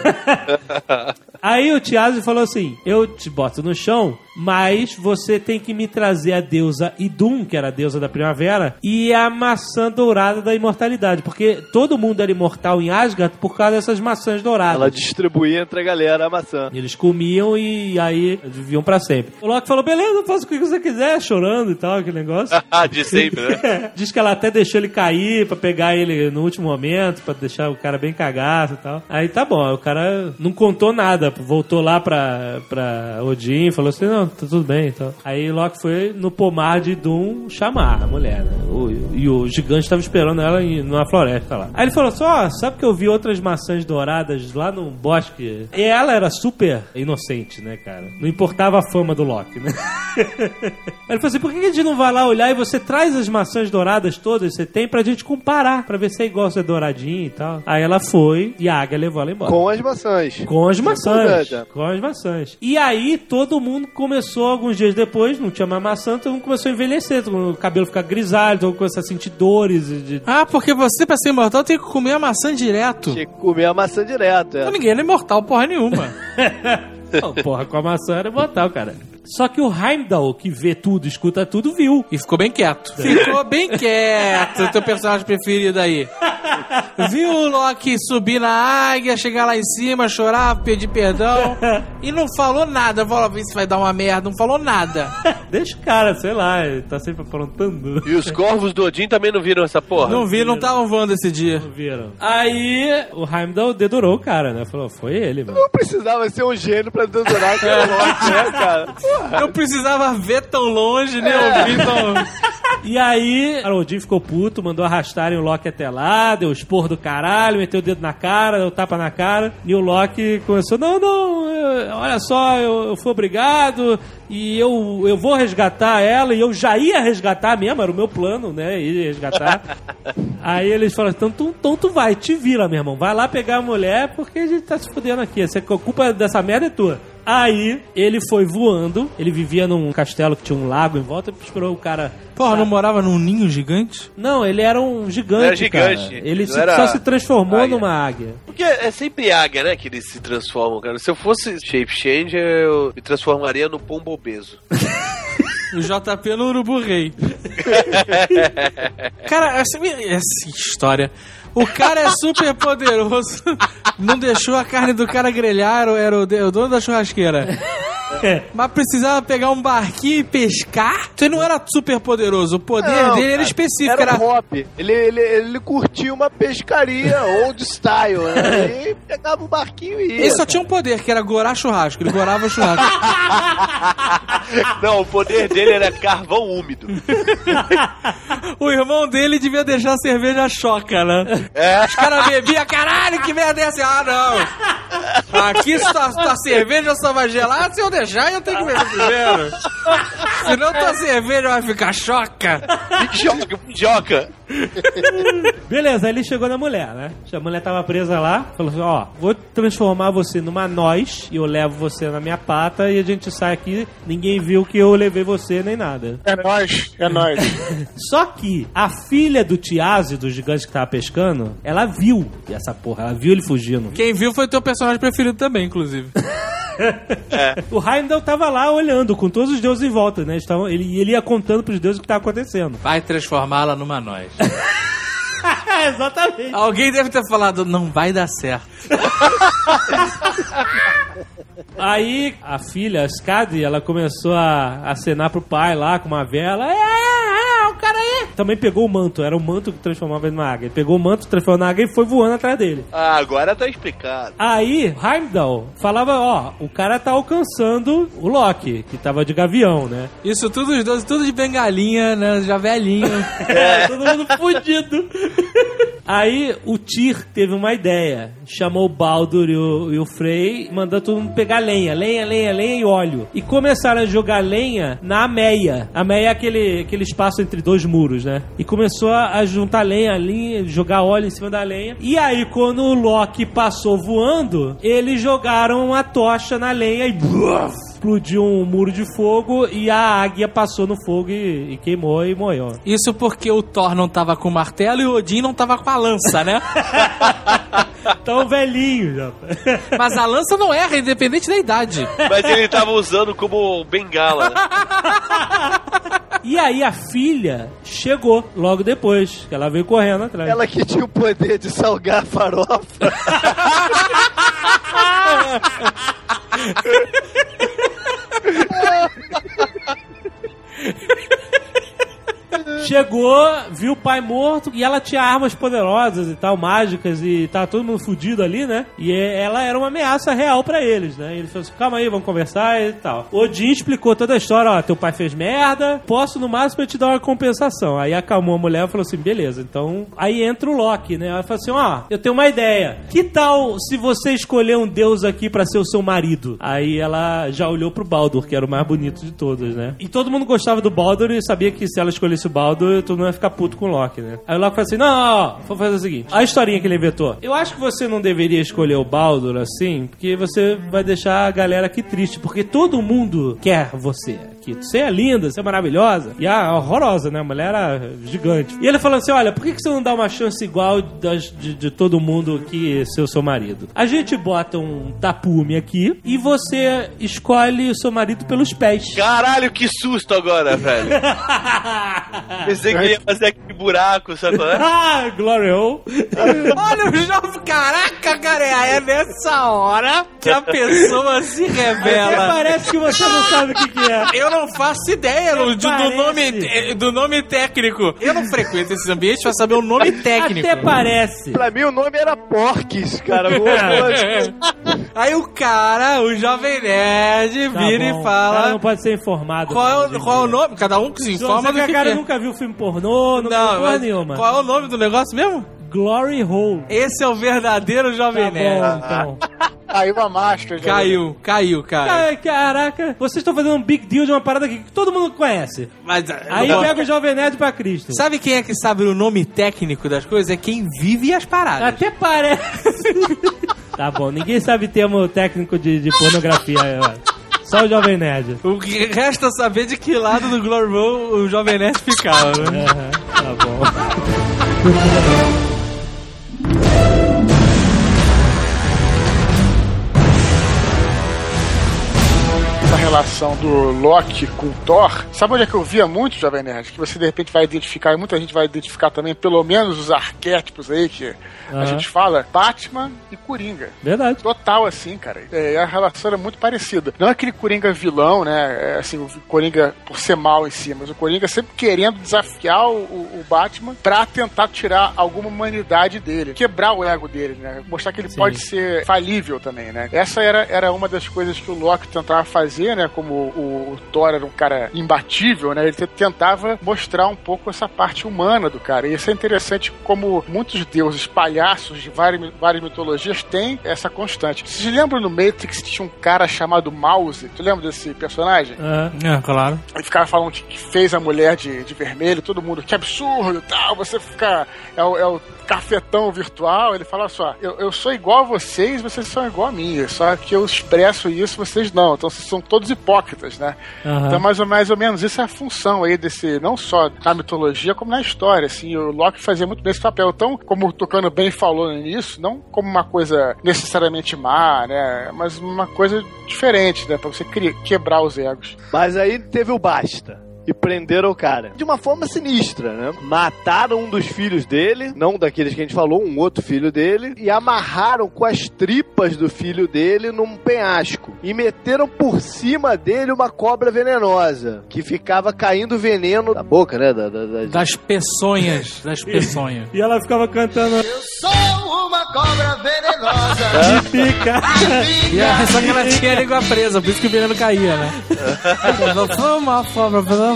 Aí o Tiazi falou assim: Eu te boto no chão, mas você tem que me trazer a deusa Idun, que era a deusa da primavera, e a maçã dourada da imortalidade. Porque todo mundo era imortal em Asgard por causa dessas maçãs douradas. Ela distribuía entre a galera a maçã. Eles comiam e aí viviam pra sempre. O Loki falou: beleza, faça o que você quiser, chorando e tal, aquele negócio. De sempre, né? Diz que ela até deixou ele cair pra pegar ele no último momento, pra deixar o cara bem cagado e tal. Aí tá bom, o cara não contou nada, voltou lá pra, pra Odin, falou assim: não, tá tudo bem e tal. Aí Loki foi no pomar de Doom chamar a mulher, né? O- e o gigante tava esperando ela em, numa floresta lá. Aí ele falou assim: ó, sabe que eu vi outras maçãs douradas lá no bosque? E ela era super inocente, né, cara? Não importava a fama do Loki, né? Ele falou assim: por que a gente não vai lá olhar e você traz as maçãs douradas todas que você tem pra gente comparar, pra ver se é igual se é douradinho e tal? Aí ela foi e a águia levou ela embora. Com as maçãs. Com as maçãs. Verdade. Com as maçãs. E aí todo mundo começou, alguns dias depois, não tinha mais maçã, todo mundo começou a envelhecer, o cabelo ficar grisalho, todo mundo começou a sentir dores. De... ah, porque você, pra ser imortal, tem que comer a maçã direto. Tinha que comer a maçã direto, é. Então ninguém era imortal porra nenhuma. Não, porra, com a maçã era botar, cara. Só que o Heimdall, que vê tudo, escuta tudo, viu. E ficou bem quieto. Ficou bem quieto, teu personagem preferido aí. Viu o Loki subir na águia, chegar lá em cima, chorar, pedir perdão. E não falou nada. Falou, vê se vai dar uma merda. Não falou nada. Deixa o cara, sei lá, ele tá sempre aprontando. E os corvos do Odin também não viram essa porra? Não vi, não estavam voando esse dia. Não viram. Aí o Heimdall dedurou o cara, né? Falou, foi ele, mano. Não precisava ser um gênio pra era Loki, né, cara? Eu precisava ver tão longe, nem ouvir tão... E aí, o Odin ficou puto, mandou arrastarem o Loki até lá, deu expor do caralho, meteu o dedo na cara, deu tapa na cara. E o Loki começou: Não, não, eu- olha só, eu, eu fui obrigado e eu, eu vou resgatar ela. E eu já ia resgatar mesmo, era o meu plano, né? Ir resgatar. aí eles falaram: então tu, então tu vai, te vira, meu irmão. Vai lá pegar a mulher porque a gente tá se fudendo aqui. Essa, a culpa dessa merda é tua. Aí ele foi voando, ele vivia num castelo que tinha um lago em volta, esperou o cara Porra, não morava num ninho gigante? não, ele era um gigante, Era gigante. cara. Ele se- era só se transformou águia. numa águia. Porque é sempre águia, né, que eles se transformam, cara. Se eu fosse Shape Changer, eu me transformaria no pombo obeso. O JP no Urubu Rei. cara, essa, essa história. O cara é super poderoso. Não deixou a carne do cara grelhar, era o, era o dono da churrasqueira. Mas precisava pegar um barquinho e pescar? Ele não era super poderoso. O poder Não, dele era cara, específico. Era Era, um hobby. Ele, ele, ele curtia uma pescaria old style, né? E pegava o barquinho e ia. Ele só tinha um poder, que era gorar churrasco. Ele gorava churrasco. Não, o poder dele era carvão úmido. o irmão dele devia deixar a cerveja choca, né? É. Os caras bebiam, caralho, que merda é essa? Ah, não. Aqui tua, tua cerveja só vai gelar se eu deixar eu tenho que beber primeiro. Senão tua cerveja vai ficar choca. Joca, joca. Beleza, aí ele chegou na mulher, né? A mulher tava presa lá, falou assim: Ó, vou transformar você numa nós e eu levo você na minha pata e a gente sai aqui. Ninguém viu que eu levei você nem nada. É nóis, é nóis. Só que a filha do Tiazi, do gigante que tava pescando, ela viu essa porra, ela viu ele fugindo. Quem viu foi teu personagem preferido também, inclusive. O Heimdall tava lá olhando, com todos os deuses em volta, né? Eles tavam- ele, ele ia contando pros deuses o que tava acontecendo. Vai transformá-la numa nós. Exatamente. Alguém deve ter falado, não vai dar certo. Aí a filha, a Skadi, ela começou a acenar pro pai lá com uma vela. É, é, é, o cara aí. Também pegou o manto, era o manto que transformava ele numa águia. Ele pegou o manto, transformou na águia e foi voando atrás dele. Ah, agora tá explicado. Aí, Heimdall falava, ó, o cara tá alcançando o Loki, que tava de gavião, né? Isso tudo os dois, tudo de bengalinha, né? Já velhinho. É, todo mundo fudido. Aí o Tyr teve uma ideia. Chamou o Baldur e o, e o Frey, mandou todo mundo pegar lenha, lenha, lenha, lenha e óleo. E começaram a jogar lenha na Meia. A Meia é aquele, aquele espaço entre dois muros, né? E começou a, juntar lenha ali, jogar óleo em cima da lenha. E aí, quando o Loki passou voando, eles jogaram a tocha na lenha e. Explodiu um muro de fogo e a águia passou no fogo e, e queimou e morreu. Isso porque o Thor não tava com o martelo e o Odin não tava com a lança, né? Tão velhinho já. Mas a lança não erra, independente da idade. Mas ele tava usando como bengala, né? E aí a filha chegou logo depois, que ela veio correndo atrás. Ela que tinha o poder de salgar a farofa. Chegou, viu o pai morto e ela tinha armas poderosas e tal, mágicas e tava todo mundo fudido ali, né? E ela era uma ameaça real pra eles, né? E ele falou assim: calma aí, vamos conversar e tal. Odin explicou toda a história: ó, teu pai fez merda, posso no máximo te dar uma compensação. Aí acalmou a mulher e falou assim: beleza, então. Aí entra o Loki, né? Ela falou assim: ó, eu tenho uma ideia. Que tal se você escolher um deus aqui pra ser o seu marido? Aí ela já olhou pro Baldur, que era o mais bonito de todos, né? E todo mundo gostava do Baldur e sabia que se ela escolhesse o Baldur, todo mundo ia ficar puto com o Loki, né? Aí o Loki falou assim: não, não, não, vou fazer o seguinte. A historinha que ele inventou. Eu acho que você não deveria escolher o Baldur assim, porque você vai deixar a galera aqui triste, porque todo mundo quer você aqui. Você é linda, você é maravilhosa. E a horrorosa, né? A mulher era gigante. E ele falou assim: olha, por que que você não dá uma chance igual das- de, de todo mundo aqui ser o seu marido? A gente bota um tapume aqui e você escolhe o seu marido pelos pés. Caralho, que susto agora, velho. Pensei que ia fazer aquele buraco, sabe? é? ah, Glory Hole. Olha o jovem, caraca, cara, é nessa hora que a pessoa se Até revela. parece que você não sabe o que, que é. Eu não faço ideia do, do Parece. nome, eh, do nome técnico. Eu não frequento esses ambientes pra saber o nome técnico. Até parece. pra mim o nome era Porques, cara. É. Aí o cara, o jovem nerd, Tá vira bom. e O cara fala. não pode ser informado. Qual é, o, qual é o nome? Cada um que se informa do que que a cara quer. nunca viu filme pornô, não, Não, viu porra nenhuma. qual é o nome do negócio mesmo? Glory Hole. Esse é o verdadeiro jovem Tá nerd. bom, então. Caiu a máscara. já. Caiu, caiu, cara. Ai, Caraca, vocês estão fazendo um big deal de uma parada que todo mundo conhece. Mas, Aí eu- pega o Jovem Nerd pra Cristo. Sabe quem é que sabe o nome técnico das coisas? É quem vive as paradas. Até parece. tá bom, ninguém sabe termo técnico de, de pornografia. ó. Só o Jovem Nerd. O que resta saber de que lado do Glory o Jovem Nerd ficava, né? Aham, tá bom. relação relação do Loki com o Thor, sabe onde é que eu via muito, Jovem Nerd? Que você de repente vai identificar, e muita gente vai identificar também, pelo menos os arquétipos aí que a Aham. gente fala, Batman e Coringa. Verdade. Total, assim, cara. É, a relação era muito parecida. Não é aquele Coringa vilão, né? É, assim, o Coringa por ser mal em si, mas o Coringa sempre querendo desafiar o, o Batman pra tentar tirar alguma humanidade dele, quebrar o ego dele, né? Mostrar que ele Sim. pode ser falível também, né? Essa era, era uma das coisas que o Loki tentava fazer, né? Como o, o Thor era um cara imbatível, né? Ele te- tentava mostrar um pouco essa parte humana do cara. E isso é interessante como muitos deuses palhaços de várias, várias mitologias têm essa constante. Vocês lembram no Matrix que tinha um cara chamado Mouse? Tu lembra desse personagem? Aham. É, claro. Ele ficava falando que, que fez a mulher de, de vermelho, todo mundo, que absurdo tal, você fica. É o, é o cafetão virtual. Ele fala só, eu, eu sou igual a vocês, vocês são igual a mim. Só que eu expresso isso, vocês não. Então vocês são todos hipócritas, né? Aham. Então, mais ou, mais ou menos, isso é a função aí desse, não só na mitologia, como na história, assim, o Loki fazia muito bem esse papel. Então, como o Tocano bem falou início, não como uma coisa necessariamente má, né, mas uma coisa diferente, né, pra você quebrar os egos. Mas aí teve o basta. E prenderam o cara. De uma forma sinistra, né? Mataram um dos filhos dele, não daqueles que a gente falou, um outro filho dele, e amarraram com as tripas do filho dele num penhasco. E meteram por cima dele uma cobra venenosa, que ficava caindo veneno da boca, né? Da, da- da- Das peçonhas. Das peçonhas. E ela ficava cantando Sou uma cobra venenosa. de pica. E só que ela tinha a língua presa, por isso que o veneno caía, né? Não foi uma cobra venenosa.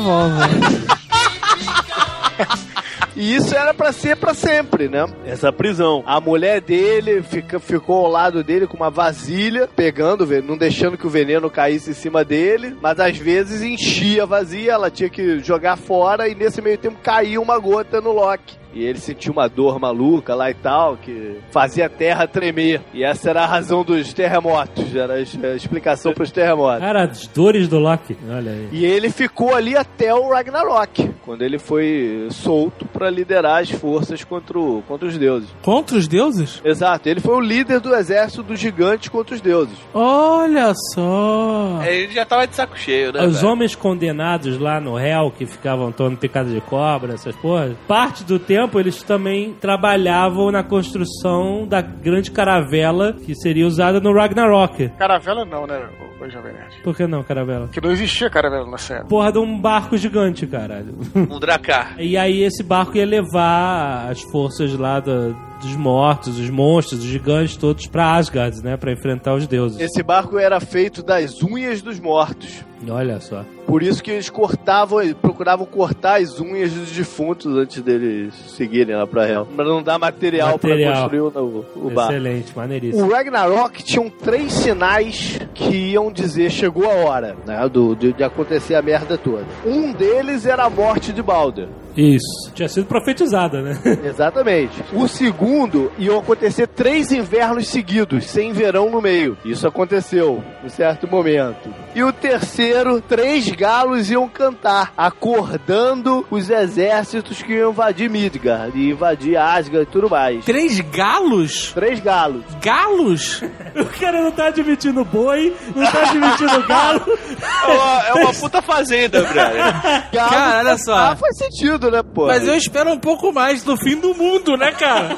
E isso era pra ser pra sempre, né? Essa prisão. A mulher dele fica, ficou ao lado dele com uma vasilha, pegando, não deixando que o veneno caísse em cima dele, mas às vezes enchia a vazia, ela tinha que jogar fora e nesse meio tempo caía uma gota no Loki. E ele sentiu uma dor maluca lá e tal, que fazia a terra tremer. E essa era a razão dos terremotos, era a explicação pros terremotos. Cara, as dores do Loki. Olha aí. E ele ficou ali até o Ragnarok, quando ele foi solto pra liderar as forças contra, o- contra os deuses. Contra os deuses? Exato, ele foi o líder do exército dos gigantes contra os deuses. Olha só. É, Ele já tava de saco cheio, né? Os velho? homens condenados lá no réu, que ficavam tomando picada de cobra, essas porras, parte do tempo eles também trabalhavam na construção da grande caravela que seria usada no Ragnarok. Caravela não, né, Jovem Nerd? Por que não, caravela? Que não existia caravela na série. Porra de um barco gigante, caralho. Um Dracar. E aí esse barco ia levar as forças lá do- dos mortos, os monstros, os gigantes todos pra Asgard, né? Pra enfrentar os deuses. Esse barco era feito das unhas dos mortos. Olha só. Por isso que eles cortavam, procuravam cortar as unhas dos defuntos antes deles seguirem lá pra Hel. Pra não dar material, pra Material. construir o, o. Excelente, maneiríssimo. O Ragnarok tinham três sinais que iam dizer chegou a hora, né? Do, de, de acontecer a merda toda. Um deles era a morte de Balder. Isso. Tinha sido profetizada, né? Exatamente. O segundo, iam acontecer três invernos seguidos, sem verão no meio. Isso aconteceu, em certo momento. E o terceiro, três galos iam cantar, acordando os exércitos que iam invadir Midgard, e invadir Asgard e tudo mais. Três galos? Três galos. Galos? o cara não tá admitindo boi, não tá admitindo galo. É uma, é uma puta fazenda, brother. Galo Cara, olha só. Ah, faz sentido, né, pô? Mas eu espero um pouco mais do fim do mundo, né, cara?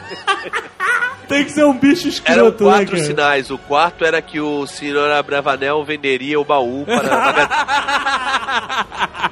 Tem que ser um bicho Eram escroto, né, quatro cara? sinais. O quarto era que o senhor Abravanel venderia o baú para.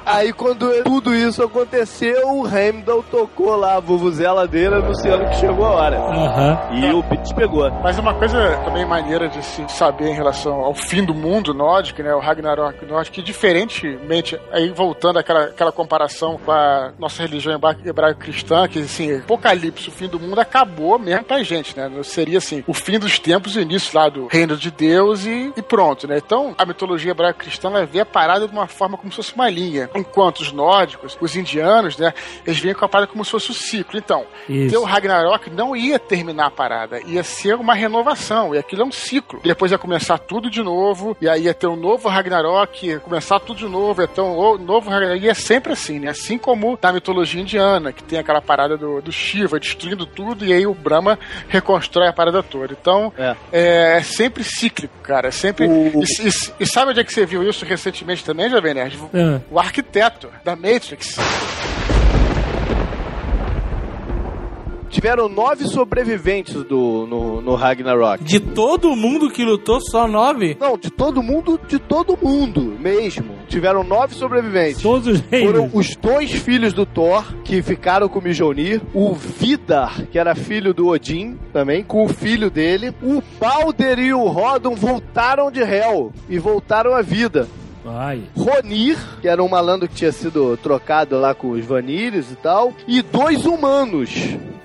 Aí quando tudo isso aconteceu, o Heimdall tocou lá a vuvuzela dele anunciando que chegou a hora. Aham. E o bicho pegou. Mas uma coisa também maneira de se saber em relação ao fim do mundo nórdico, né, o Ragnarok nórdico, que diferentemente, aí voltando àquela, àquela comparação com a nossa religião hebra- hebraico-cristã, que assim, Apocalipse, o fim do mundo, acabou mesmo pra gente, né? Seria assim, o fim dos tempos, o início lá do reino de Deus e, e pronto, né? Então, a mitologia hebraico-cristã, ela vê a parada de uma forma como se fosse uma linha. Enquanto os nórdicos, os indianos, né, eles vinham com a parada como se fosse o ciclo. Então, Isso. o Ragnarok não ia terminar a parada, ia ser uma renovação, e aquilo é um ciclo. Depois ia começar tudo de novo, e aí ia ter um novo Ragnarok, ia começar tudo de novo, ia ter um o- novo Ragnarok, e é sempre assim, né? Assim como na mitologia indiana, que tem aquela parada do, do Shiva destruindo tudo, e aí o Brahma reconstrói a parada toda. Então, É. é, é sempre cíclico, cara. É sempre. O- E, e- e sabe onde é que você viu isso recentemente também, Jovem Nerd? Ah. O arquiteto da Matrix. Tiveram nove sobreviventes do, no, no Ragnarok. De todo mundo que lutou, só nove? Não, de todo mundo, de todo mundo mesmo. Tiveram nove sobreviventes. Todos os Foram reinos. os dois filhos do Thor que ficaram com o Mjolnir, o Vidar, que era filho do Odin também, com o filho dele, o Balder e o Rodon voltaram de Hel e voltaram à vida. Ai. Ronir, que era um malandro que tinha sido trocado lá com os Vanires e tal, e dois humanos.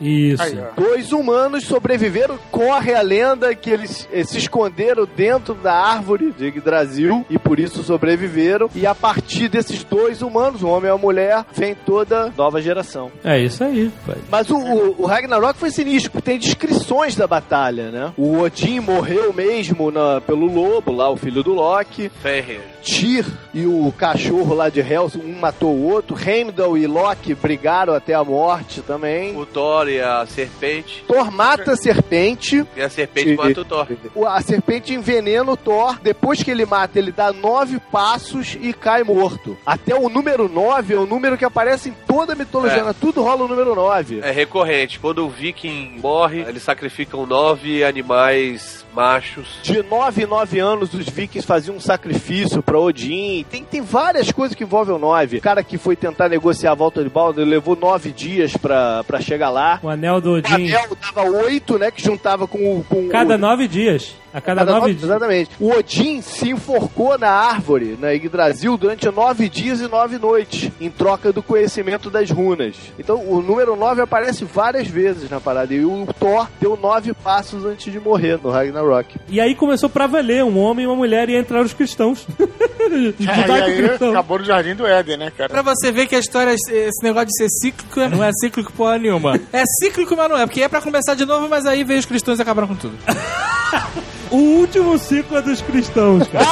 Isso. Aí. Dois humanos sobreviveram. Corre a lenda que eles, eh, se esconderam dentro da árvore de Yggdrasil e por isso sobreviveram. E a partir desses dois humanos, o homem e a mulher, vem toda nova geração. É isso aí, pai. Mas o, o, o Ragnarok foi sinistro, tem descrições da batalha, né? O Odin morreu mesmo na- pelo lobo, lá, o filho do Loki. Fenrir. Tyr e o cachorro lá de Hel, um matou o outro. Heimdall e Loki brigaram até a morte também. O Thor e a serpente. Thor mata a serpente. E a serpente Sim. mata o Thor. A serpente envenena o Thor. Depois que ele mata, ele dá nove passos e cai morto. Até o número nove é o número que aparece em toda a mitologia. É. Tudo rola o número nove. É recorrente. Quando o viking morre, eles sacrificam nove animais machos. De nove em nove anos, os vikings faziam um sacrifício pra Odin. Tem, tem várias coisas que envolvem o nove. O cara que foi tentar negociar a volta de Baldur levou nove dias pra, pra chegar lá. O anel do O Odin. anel dava oito, né? Que juntava com o. Com Cada o, nove dias. A cada, Cada nove nove- dias. Exatamente. O Odin se enforcou na árvore, na Yggdrasil, durante nove dias e nove noites, em troca do conhecimento das runas. Então, o número nove aparece várias vezes na parada. E o Thor deu nove passos antes de morrer no Ragnarok. E aí começou pra valer. Um homem e uma mulher e entraram os cristãos. É, Disputar e com cristão. acabou no Jardim do Éden, né, cara? Pra você ver que a história, esse negócio de ser cíclico, não é cíclico porra nenhuma. É cíclico, mas não é, porque é pra começar de novo, mas aí veio os cristãos e acabaram com tudo. O último ciclo é dos cristãos, cara.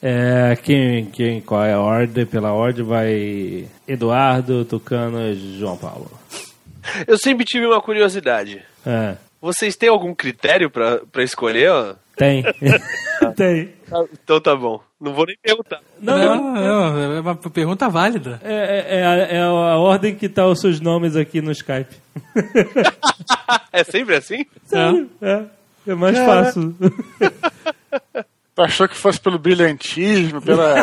É, quem, quem, qual é a ordem? Pela ordem vai Eduardo, Tucano e João Paulo. Eu sempre tive uma curiosidade. É, Vocês têm algum critério pra, pra escolher? ó? tem. tem. Então tá bom. Não vou nem perguntar. Não, Não, não, não, é uma pergunta válida. É, é, é a, é a ordem que tá os seus nomes aqui no Skype. É sempre assim? Sério? É, é mais fácil. Tu achou que fosse pelo brilhantismo, pela.